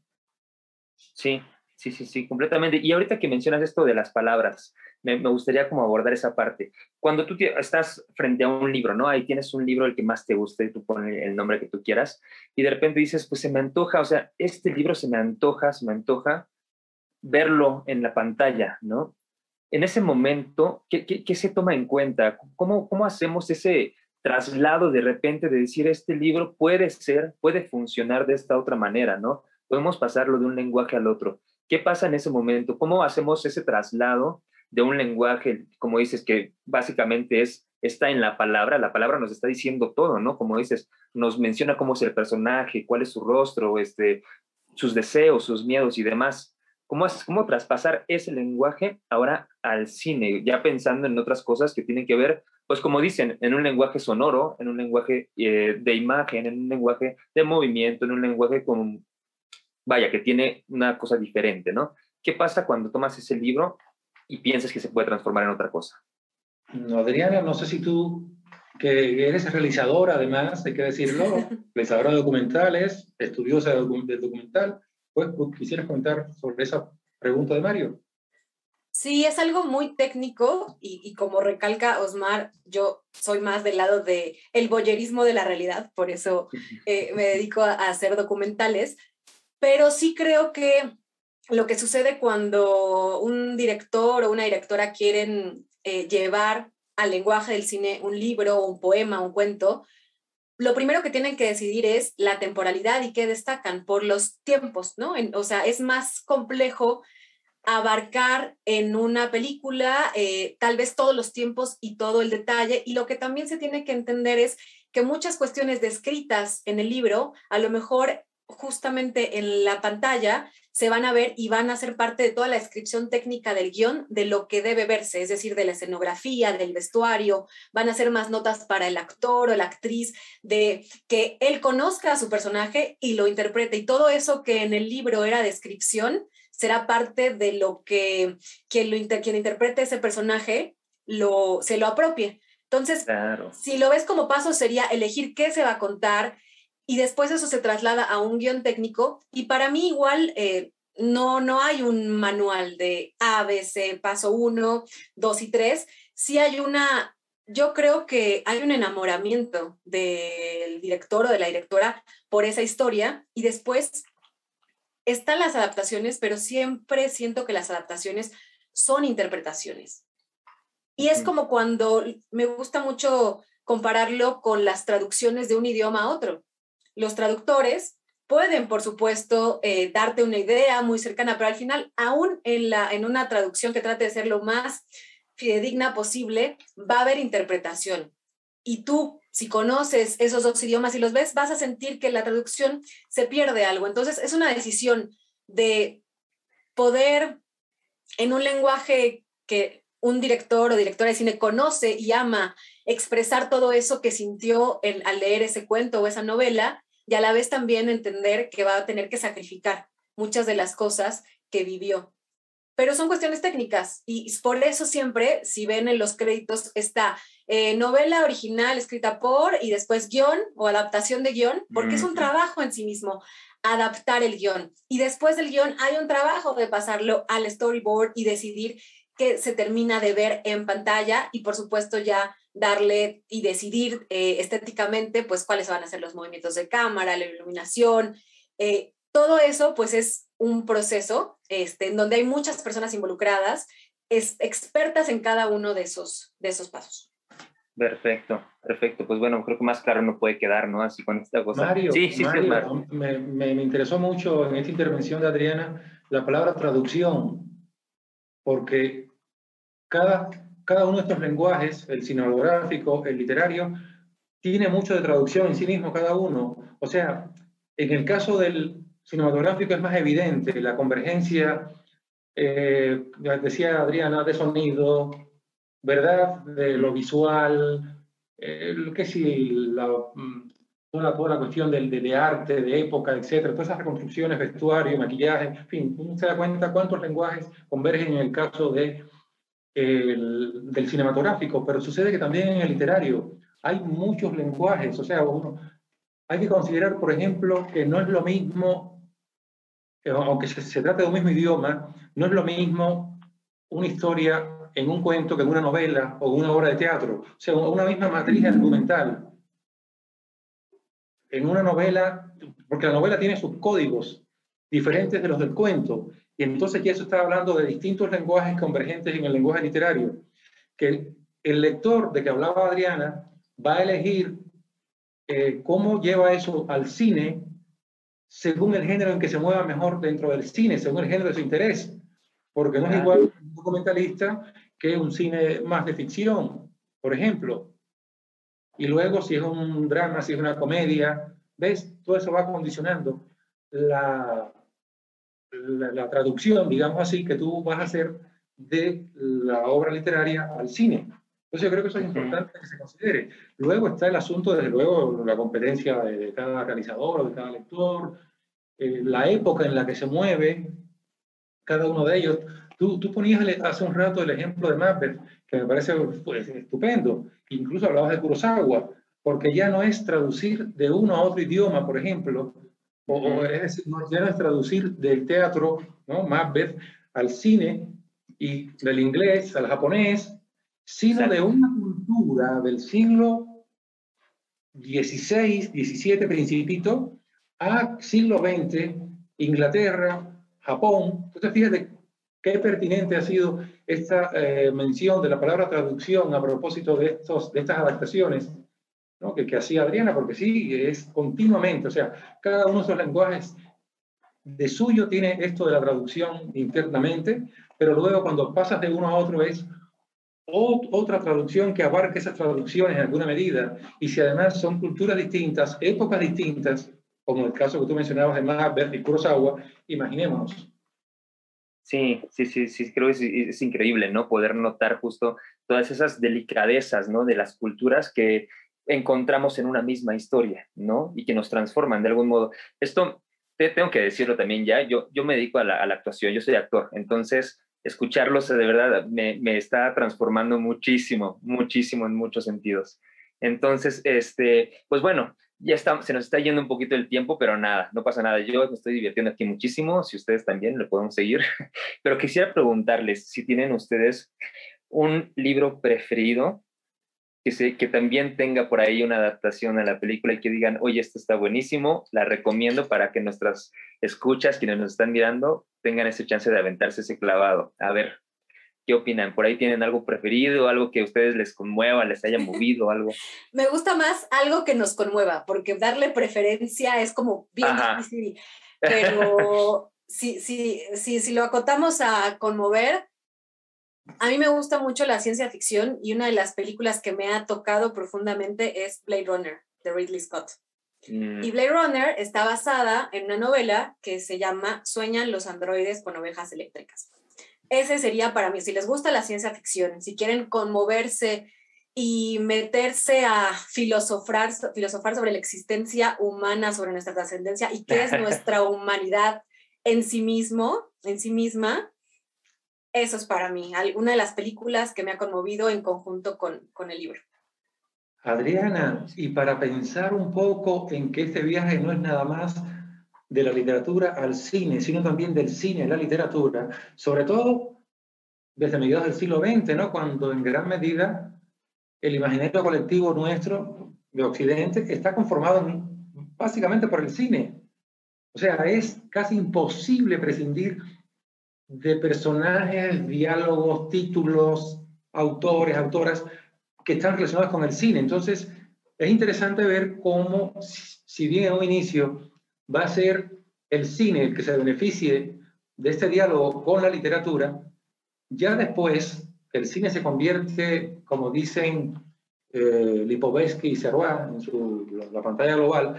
Sí, sí, sí, sí, completamente. Y ahorita que mencionas esto de las palabras, me, gustaría como abordar esa parte. Cuando tú estás frente a un libro, ¿no? Ahí tienes un libro el que más te guste, tú pones el nombre que tú quieras, y de repente dices, pues se me antoja, o sea, este libro se me antoja, se me antoja verlo en la pantalla, ¿no? En ese momento, ¿qué, qué, se toma en cuenta? ¿Cómo, ¿Cómo hacemos ese traslado de repente de decir, este libro puede ser, puede funcionar de esta otra manera, ¿no? Podemos pasarlo de un lenguaje al otro. ¿Qué pasa en ese momento? ¿Cómo hacemos ese traslado de un lenguaje, como dices, que básicamente es, está en la palabra, la palabra nos está diciendo todo, ¿no? Como dices, nos menciona cómo es el personaje, cuál es su rostro, este, sus deseos, sus miedos y demás. ¿Cómo, ¿Cómo traspasar ese lenguaje ahora al cine? Ya pensando en otras cosas que tienen que ver, pues como dicen, en un lenguaje sonoro, en un lenguaje eh, de imagen, en un lenguaje de movimiento, en un lenguaje con, vaya, que tiene una cosa diferente, ¿no? ¿Qué pasa cuando tomas ese libro y piensas que se puede transformar en otra cosa. No, Adriana, no sé si tú, que eres realizadora además, hay que decirlo, realizadora de documentales, estudiosa del documental, pues quisieras comentar sobre esa pregunta de Mario. Sí, es algo muy técnico y, como recalca Osmar, yo soy más del lado de el boyerismo de la realidad, por eso eh, me dedico a hacer documentales, pero sí creo que lo que sucede cuando un director o una directora quieren eh, llevar al lenguaje del cine un libro, un poema, un cuento, lo primero que tienen que decidir es la temporalidad y qué destacan por los tiempos, ¿no? o sea, es más complejo abarcar en una película eh, tal vez todos los tiempos y todo el detalle. Y lo que también se tiene que entender es que muchas cuestiones descritas en el libro, a lo mejor justamente en la pantalla se van a ver y van a ser parte de toda la descripción técnica del guion de lo que debe verse, es decir, de la escenografía, del vestuario, van a ser más notas para el actor o la actriz, de que él conozca a su personaje y lo interprete. Y todo eso que en el libro era descripción será parte de lo que quien, lo quien interprete ese personaje lo, se lo apropie. Entonces, si lo ves como paso, sería elegir qué se va a contar, y después eso se traslada a un guion técnico y para mí igual eh, no, no hay un manual de A, B, C, paso 1, 2 y 3. Sí hay una, yo creo que hay un enamoramiento del director o de la directora por esa historia y después están las adaptaciones, pero siempre siento que las adaptaciones son interpretaciones. Y es como cuando me gusta mucho compararlo con las traducciones de un idioma a otro los traductores pueden, por supuesto, eh, darte una idea muy cercana, pero al final, aún en, la, en una traducción que trate de ser lo más fidedigna posible, va a haber interpretación. Y tú, si conoces esos dos idiomas y los ves, vas a sentir que la traducción se pierde algo. Entonces, es una decisión de poder, en un lenguaje que un director o directora de cine conoce y ama, expresar todo eso que sintió al leer ese cuento o esa novela, y a la vez también entender que va a tener que sacrificar muchas de las cosas que vivió. Pero son cuestiones técnicas y por eso siempre, si ven en los créditos, está eh, novela original escrita por y después guion o adaptación de guion, porque es un trabajo en sí mismo adaptar el guion. Y después del guion hay un trabajo de pasarlo al storyboard y decidir qué se termina de ver en pantalla y por supuesto ya darle y decidir eh, estéticamente, pues cuáles van a ser los movimientos de cámara, la iluminación. Eh, todo eso, pues es un proceso este, en donde hay muchas personas involucradas, es, expertas en cada uno de esos, de esos pasos. Perfecto, perfecto. Pues bueno, creo que más claro no puede quedar, ¿no? Así con esta cosa. Mario, sí, sí, Mario, Me, me, me interesó mucho en esta intervención de Adriana la palabra traducción, porque cada cada uno de estos lenguajes, el cinematográfico, el literario, tiene mucho de traducción en sí mismo cada uno. O sea, en el caso del cinematográfico es más evidente la convergencia, eh, decía Adriana, de sonido, ¿verdad? De lo visual, eh, que sí, la, mm, toda, toda la cuestión del, de, de, arte, de época, etcétera, todas esas reconstrucciones, vestuario, maquillaje, en fin, uno se da cuenta cuántos lenguajes convergen en el caso de del cinematográfico, pero sucede que también en el literario hay muchos lenguajes, o sea, uno, hay que considerar, por ejemplo, que no es lo mismo eh, aunque se, se trate de un mismo idioma, no es lo mismo una historia en un cuento que en una novela o una obra de teatro. O sea, una misma matriz argumental. En una novela, porque la novela tiene sus códigos diferentes de los del cuento, y entonces ya eso está hablando de distintos lenguajes convergentes en el lenguaje literario, que el lector de que hablaba Adriana va a elegir eh, cómo lleva eso al cine según el género en que se mueva mejor dentro del cine, según el género de su interés. Porque no es igual un documentalista que un cine más de ficción, por ejemplo. Y luego si es un drama, si es una comedia, ¿ves? Todo eso va condicionando la, la, traducción, digamos así, que tú vas a hacer de la obra literaria al cine. Entonces yo creo que eso es importante que se considere. Luego está el asunto, desde luego, la competencia de, cada realizador o de cada lector, eh, la época en la que se mueve cada uno de ellos. Tú, tú ponías hace un rato el ejemplo de Macbeth, que me parece pues, estupendo. Incluso hablabas de Kurosawa, porque ya no es traducir de uno a otro idioma, por ejemplo, o, es decir, no, ya no es traducir del teatro, ¿no? Macbeth, al cine y del inglés al japonés, sino de una cultura del siglo XVI, XVII, principito, a siglo XX, Inglaterra, Japón. Entonces, fíjate qué pertinente ha sido esta eh, mención de la palabra traducción a propósito de, estos, de estas adaptaciones que, que hacía Adriana, porque sí, es continuamente, o sea, cada uno de esos lenguajes de suyo tiene esto de la traducción internamente, pero luego cuando pasas de uno a otro es otra traducción que abarque esas traducciones en alguna medida. Y si además son culturas distintas, épocas distintas, como el caso que tú mencionabas de Macbeth y Kurosawa, imaginémonos. Sí, sí, sí, sí, creo que es, es, increíble, ¿no? Poder notar justo todas esas delicadezas, ¿no? De las culturas que encontramos en una misma historia, ¿no? Y que nos transforman de algún modo. Esto, te, tengo que decirlo también ya, yo, yo me dedico a la, actuación, yo soy actor, entonces escucharlos de verdad me, me, está transformando muchísimo, muchísimo en muchos sentidos. Entonces, este, pues bueno, ya está, se nos está yendo un poquito el tiempo, pero nada, no pasa nada. Yo me estoy divirtiendo aquí muchísimo, si ustedes también lo podemos seguir. Pero quisiera preguntarles si tienen ustedes un libro preferido que, que también tenga por ahí una adaptación a la película y que digan, oye, esto está buenísimo, la recomiendo para que nuestras escuchas, quienes nos están mirando, tengan ese chance de aventarse ese clavado. A ver, ¿qué opinan? ¿Por ahí tienen algo preferido, algo que a ustedes les conmueva, les haya movido, algo? Me gusta más algo que nos conmueva, porque darle preferencia es como bien difícil, pero si, si, si, si lo acotamos a conmover, a mí me gusta mucho la ciencia ficción y una de las películas que me ha tocado profundamente es Blade Runner de Ridley Scott. Mm. Y Blade Runner está basada en una novela que se llama Sueñan los androides con ovejas eléctricas. Ese sería para mí, si les gusta la ciencia ficción, si quieren conmoverse y meterse a filosofar, filosofar sobre la existencia humana, sobre nuestra trascendencia y qué es nuestra humanidad en sí mismo, en sí misma, eso es para mí, alguna de las películas que me ha conmovido en conjunto con, con el libro. Adriana, y para pensar un poco en que este viaje no es nada más de la literatura al cine, sino también del cine a la literatura, sobre todo desde mediados del siglo XX, ¿no? cuando en gran medida el imaginario colectivo nuestro de Occidente está conformado básicamente por el cine. O sea, es casi imposible prescindir de personajes, diálogos, títulos, autores, autoras que están relacionados con el cine. Entonces, es interesante ver cómo, si bien en un inicio va a ser el cine el que se beneficie de este diálogo con la literatura, ya después el cine se convierte, como dicen eh, Lipovetsky y Servat en su, la pantalla global,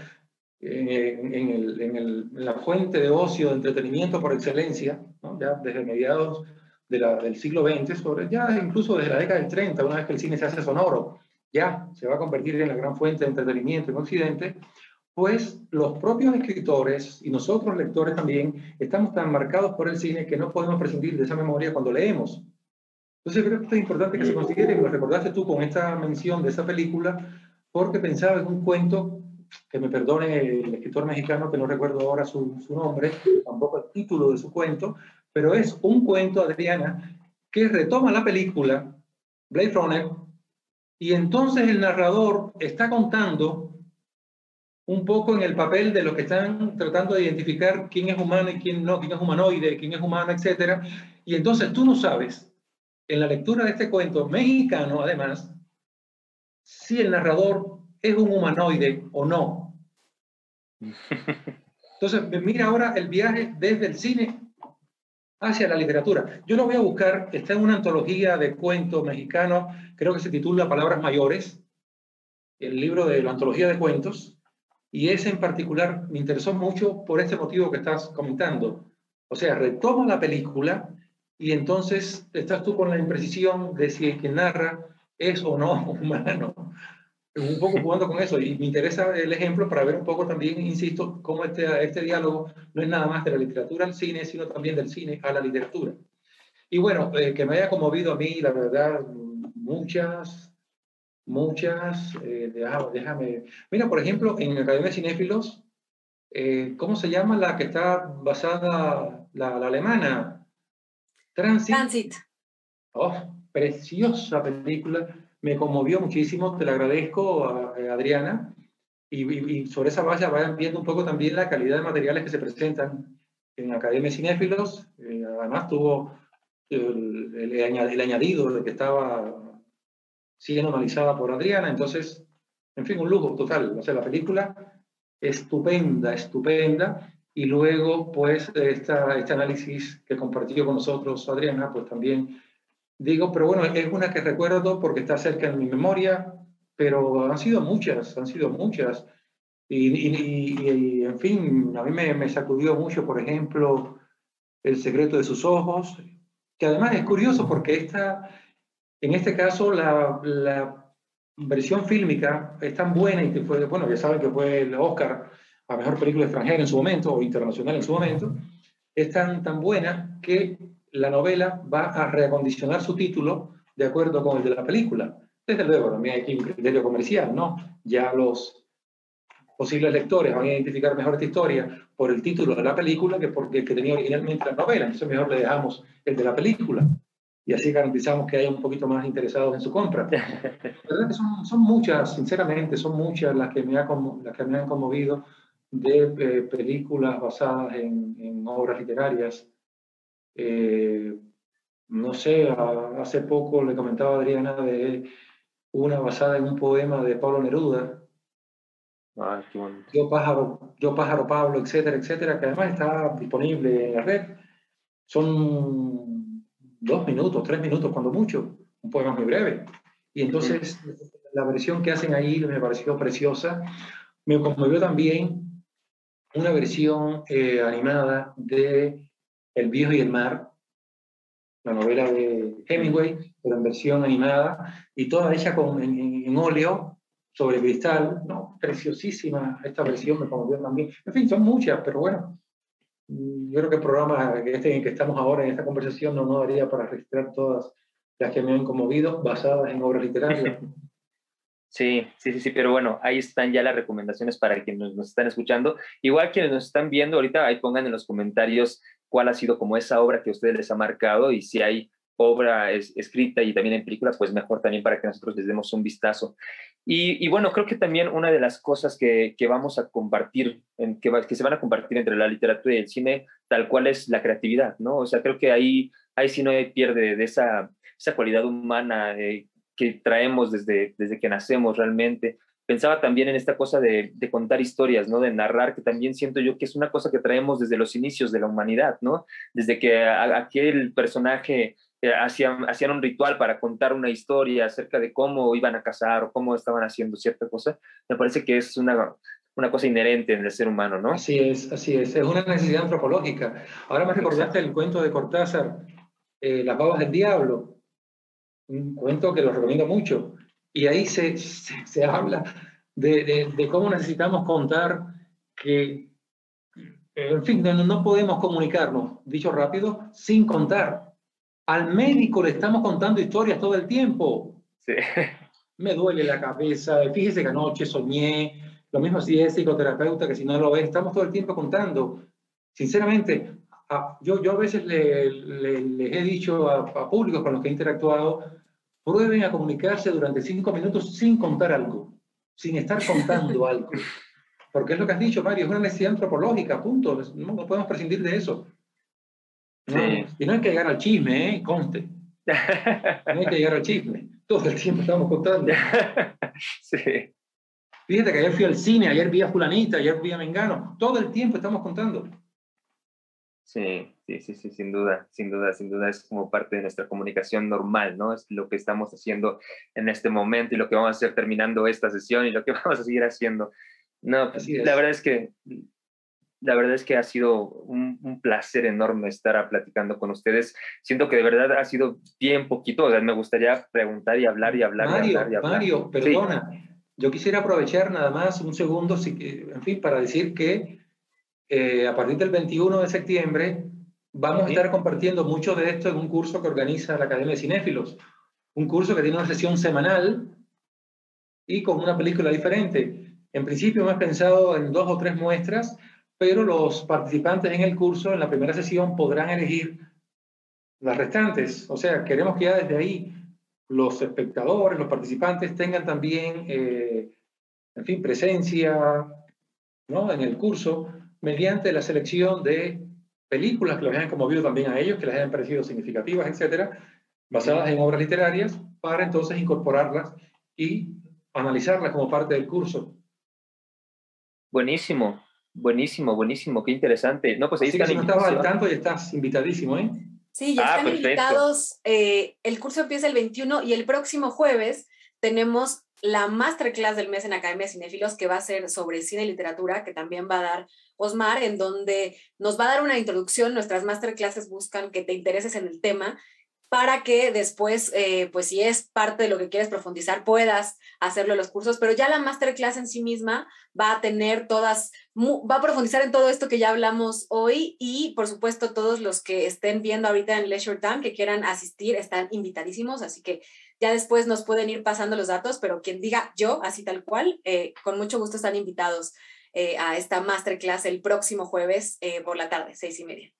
en, la fuente de ocio, de entretenimiento por excelencia, ya desde mediados del siglo XX, sobre, ya incluso desde la década del 30, una vez que el cine se hace sonoro, ya se va a convertir en la gran fuente de entretenimiento en Occidente, pues los propios escritores y nosotros lectores también estamos tan marcados por el cine que no podemos prescindir de esa memoria cuando leemos. Entonces creo que es importante que se considere, y lo recordaste tú con esta mención de esa película, porque pensaba en un cuento que me perdone el escritor mexicano, que no recuerdo ahora su, su nombre, tampoco el título de su cuento, pero es un cuento, Adriana, que retoma la película Blade Runner y entonces el narrador está contando un poco en el papel de los que están tratando de identificar quién es humano y quién no, quién es humanoide, quién es humano, etc. Y entonces tú no sabes, en la lectura de este cuento mexicano, además, si el narrador es un humanoide o no. Entonces, mira ahora el viaje desde el cine hacia la literatura. Yo lo voy a buscar, está en una antología de cuentos mexicanos, creo que se titula Palabras Mayores, el libro de la antología de cuentos, y ese en particular me interesó mucho por este motivo que estás comentando. O sea, retoma la película y entonces estás tú con la imprecisión de si quien narra es o no humano. Un poco jugando con eso y me interesa el ejemplo para ver un poco también, insisto, cómo este, este diálogo no es nada más de la literatura al cine, sino también del cine a la literatura. Y bueno, eh, que me haya conmovido a mí, la verdad, muchas muchas, eh, déjame, mira, por ejemplo, en Academia de Cinéfilos, eh, ¿cómo se llama la que está basada, la, alemana? Transit. Transit. Oh, preciosa película, me conmovió muchísimo, te la agradezco a, Adriana, y, sobre esa base vayan viendo un poco también la calidad de materiales que se presentan en Academia de Cinéfilos, eh, además tuvo el, el añadido de que estaba siendo analizada por Adriana, entonces, en fin, un lujo total. O sea, la película estupenda, estupenda, y luego, pues, esta, este análisis que compartió con nosotros Adriana, pues también digo, pero bueno, es una que recuerdo porque está cerca en mi memoria, pero han sido muchas, han sido muchas. Y, y, en fin, a mí me, me, sacudió mucho, por ejemplo, El secreto de sus ojos, que además es curioso porque esta, en este caso, la, la, versión fílmica es tan buena y que fue, bueno, ya saben que fue el Oscar a Mejor Película Extranjera en su momento, o internacional en su momento, es tan, tan buena que la novela va a reacondicionar su título de acuerdo con el de la película. Desde luego, también hay aquí un criterio comercial, ¿no? Ya los posibles lectores van a identificar mejor esta historia por el título de la película que porque el que tenía originalmente la novela. Entonces mejor le dejamos el de la película y así garantizamos que haya un poquito más interesados en su compra. verdad que son, son, muchas, sinceramente, son muchas las que me, ha, las que me han conmovido de eh, películas basadas en, en obras literarias. Eh, no sé, hace poco le comentaba a Adriana de una basada en un poema de Pablo Neruda. Ah, yo, pájaro, yo pájaro Pablo, etcétera, etcétera, que además está disponible en la red. Son dos minutos, tres minutos, cuando mucho, un poema muy breve. Y entonces la versión que hacen ahí me pareció preciosa. Me conmovió también una versión eh, animada de El viejo y el mar, la novela de Hemingway, pero en versión animada, y toda hecha con, en, óleo sobre cristal, ¿no? Preciosísima esta versión, me conmovió también. En fin, son muchas, pero bueno, yo creo que el programa este en que estamos ahora en esta conversación no, no daría para registrar todas las que me han conmovido basadas en obras literarias. Sí, sí, sí, sí, pero bueno, ahí están ya las recomendaciones para quienes nos están escuchando. Igual quienes nos están viendo ahorita, ahí pongan en los comentarios cuál ha sido como esa obra que a ustedes les ha marcado y si hay obra es, escrita y también en película, pues mejor también para que nosotros les demos un vistazo. Y, bueno, creo que también una de las cosas que, que vamos a compartir, en, que, que, se van a compartir entre la literatura y el cine, tal cual es la creatividad, ¿no? O sea, creo que ahí, ahí sí no pierde de esa, esa cualidad humana eh, que traemos desde, desde que nacemos realmente. Pensaba también en esta cosa de, de, contar historias, ¿no? De narrar, que también siento yo que es una cosa que traemos desde los inicios de la humanidad, ¿no? Desde que aquel personaje hacían, hacían un ritual para contar una historia acerca de cómo iban a casar o cómo estaban haciendo cierta cosa, me parece que es una, una cosa inherente en el ser humano, ¿no? Así es, así es, es una necesidad antropológica. Ahora me recordaste el cuento de Cortázar, eh, Las babas del diablo, un cuento que lo recomiendo mucho, y ahí se, se, habla de, de, de, cómo necesitamos contar que, en fin, no, no podemos comunicarnos, dicho rápido, sin contar. Al médico le estamos contando historias todo el tiempo. Sí. Me duele la cabeza, fíjese que anoche soñé Lo mismo si es psicoterapeuta, que si no lo es, estamos todo el tiempo contando. Sinceramente, yo, yo a veces les he dicho a, a públicos con los que he interactuado, prueben a comunicarse durante cinco minutos sin contar algo, sin estar contando algo. Porque es lo que has dicho, Mario, es una necesidad antropológica, punto. No, podemos prescindir de eso. Y no hay que llegar al chisme, ¿eh? conste. No hay que llegar al chisme. Todo el tiempo estamos contando. Sí. Fíjate que ayer fui al cine, ayer vi a fulanita, ayer vi a Mengano. Todo el tiempo estamos contando. Sí, sí, sí, sí, sin duda, sin duda, sin duda es como parte de nuestra comunicación normal, ¿no? Es lo que estamos haciendo en este momento y lo que vamos a hacer terminando esta sesión y lo que vamos a seguir haciendo. No, pues, la verdad es que la verdad es que ha sido un, placer enorme estar platicando con ustedes. Siento que de verdad ha sido bien poquito. O sea, me gustaría preguntar y hablar y hablar Mario, y hablar. Y hablar. Mario, perdona. Yo quisiera aprovechar nada más un segundo, en fin, para decir que eh, a partir del 21 de septiembre vamos a estar compartiendo mucho de esto en un curso que organiza la Academia de Cinéfilos. Un curso que tiene una sesión semanal y con una película diferente. En principio hemos pensado en dos o tres muestras, pero los participantes en el curso, en la primera sesión, podrán elegir las restantes. O sea, queremos que ya desde ahí los espectadores, los participantes tengan también, eh, en fin, presencia ¿no? en el curso mediante la selección de películas que los hayan conmovido también a ellos, que les hayan parecido significativas, etcétera, basadas en obras literarias, para entonces incorporarlas y analizarlas como parte del curso. Buenísimo, buenísimo, buenísimo, qué interesante. No, pues ahí Así que si no estabas al tanto y estás invitadísimo, ¿eh? Sí, ya ah, están invitados. Eh, el curso empieza el 21 y el próximo jueves tenemos la masterclass del mes en Academia de Cinéfilos que va a ser sobre cine y literatura, que también va a dar Osmar, en donde nos va a dar una introducción. Nuestras masterclasses buscan que te intereses en el tema para que después, eh, pues si es parte de lo que quieres profundizar, puedas hacerlo en los cursos, pero ya la masterclass en sí misma va a tener todas, va a profundizar en todo esto que ya hablamos hoy y por supuesto todos los que estén viendo ahorita en Leisure Time, que quieran asistir, están invitadísimos, así que ya después nos pueden ir pasando los datos, pero quien diga yo, así tal cual, eh, con mucho gusto están invitados eh, a esta masterclass el próximo jueves por la tarde, seis y media.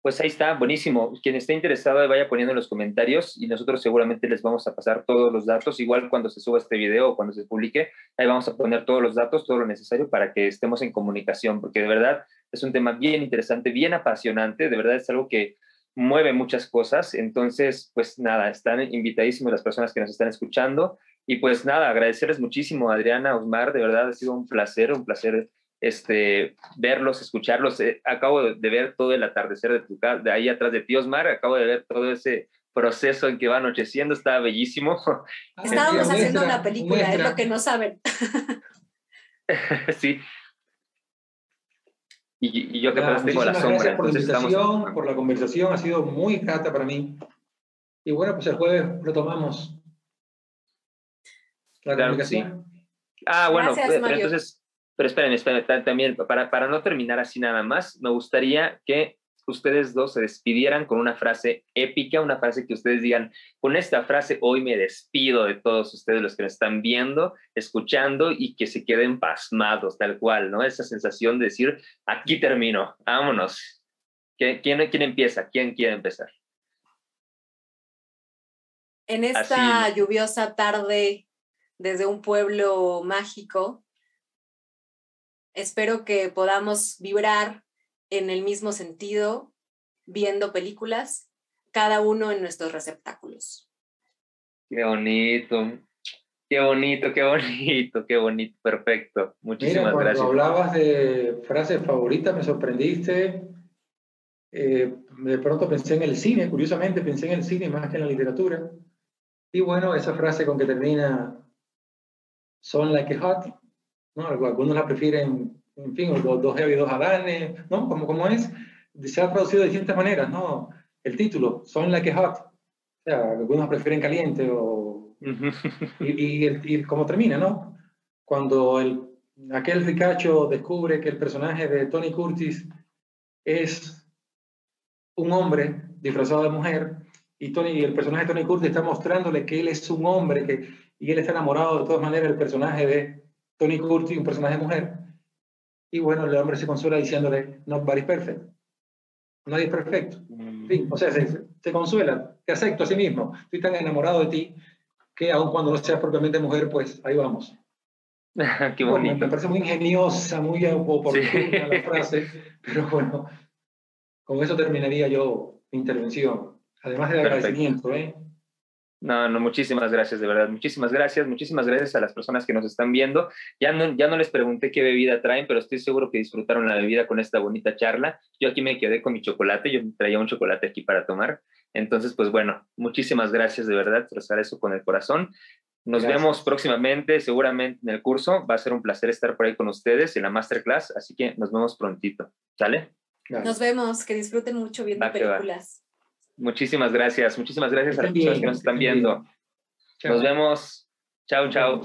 Pues ahí está, buenísimo. Quien esté interesado vaya poniendo en los comentarios y nosotros seguramente les vamos a pasar todos los datos, igual cuando se suba este video o cuando se publique, ahí vamos a poner todos los datos, todo lo necesario para que estemos en comunicación, porque de verdad es un tema bien interesante, bien apasionante, de verdad es algo que mueve muchas cosas. Entonces, pues nada, están invitadísimos las personas que nos están escuchando. Y pues nada, agradecerles muchísimo, Adriana, Osmar, de verdad ha sido un placer, un placer este, verlos, escucharlos. Eh, acabo de, ver todo el atardecer de tu de ahí atrás de ti, Osmar, acabo de ver todo ese proceso en que va anocheciendo, está bellísimo. Estábamos haciendo una película, es lo que no saben. sí. Y, yo que ah, tengo la sombra. Por la invitación, por la conversación, ha sido muy grata para mí. Y bueno, pues el jueves retomamos la claro Sí. Ah, bueno, pero entonces pero esperen, esperen, también para, para no terminar así nada más, me gustaría que ustedes dos se despidieran con una frase épica, una frase que ustedes digan, con esta frase hoy me despido de todos ustedes los que me están viendo, escuchando y que se queden pasmados, tal cual, ¿no? Esa sensación de decir, aquí termino, vámonos. ¿Quién, quién, empieza? ¿Quién quiere empezar? En esta lluviosa tarde desde un pueblo mágico, Espero que podamos vibrar en el mismo sentido, viendo películas, cada uno en nuestros receptáculos. Qué bonito, qué bonito, qué bonito, qué bonito, perfecto. Muchísimas Mira, cuando gracias. Hablabas de frases favoritas, me sorprendiste. Eh, de pronto pensé en el cine, curiosamente pensé en el cine más que en la literatura. Y bueno, esa frase con que termina Son like a hot, ¿no? Algunos la prefieren, en fin, dos, dos y dos Adanes, ¿no? Como, como es, se ha traducido de distintas maneras, ¿no? El título, Son Like a Hot, o sea, algunos prefieren caliente o... y, y, y cómo termina, ¿no? Cuando el, aquel ricacho descubre que el personaje de Tony Curtis es un hombre disfrazado de mujer y, Tony, y el personaje de Tony Curtis está mostrándole que él es un hombre que, y él está enamorado de todas maneras del personaje de Tony Curtis, un personaje mujer, y bueno, el hombre se consuela diciéndole, nobody's perfect. Nadie es perfecto. En fin, o sea, se, se consuela, te acepto a sí mismo. Estoy tan enamorado de ti que aun cuando no seas propiamente mujer, pues ahí vamos. Qué Bueno, bonito. me parece muy ingeniosa, muy oportuna Sí. la frase, pero bueno, con eso terminaría yo mi intervención. Además del Perfecto. agradecimiento, ¿eh? No, no, muchísimas gracias, de verdad. Muchísimas gracias, muchísimas gracias a las personas que nos están viendo. Ya no, ya no les pregunté qué bebida traen, pero estoy seguro que disfrutaron la bebida con esta bonita charla. Yo aquí me quedé con mi chocolate, yo traía un chocolate aquí para tomar. Entonces, pues bueno, muchísimas gracias, de verdad, expresar eso con el corazón. Nos Gracias. vemos próximamente, seguramente en el curso. Va a ser un placer estar por ahí con ustedes en la masterclass, así que nos vemos prontito. ¿Sale? Nos vemos, que disfruten mucho viendo va. películas. Muchísimas gracias, muchísimas gracias a las personas que nos están viendo. Chao. Nos vemos. Chao, chao.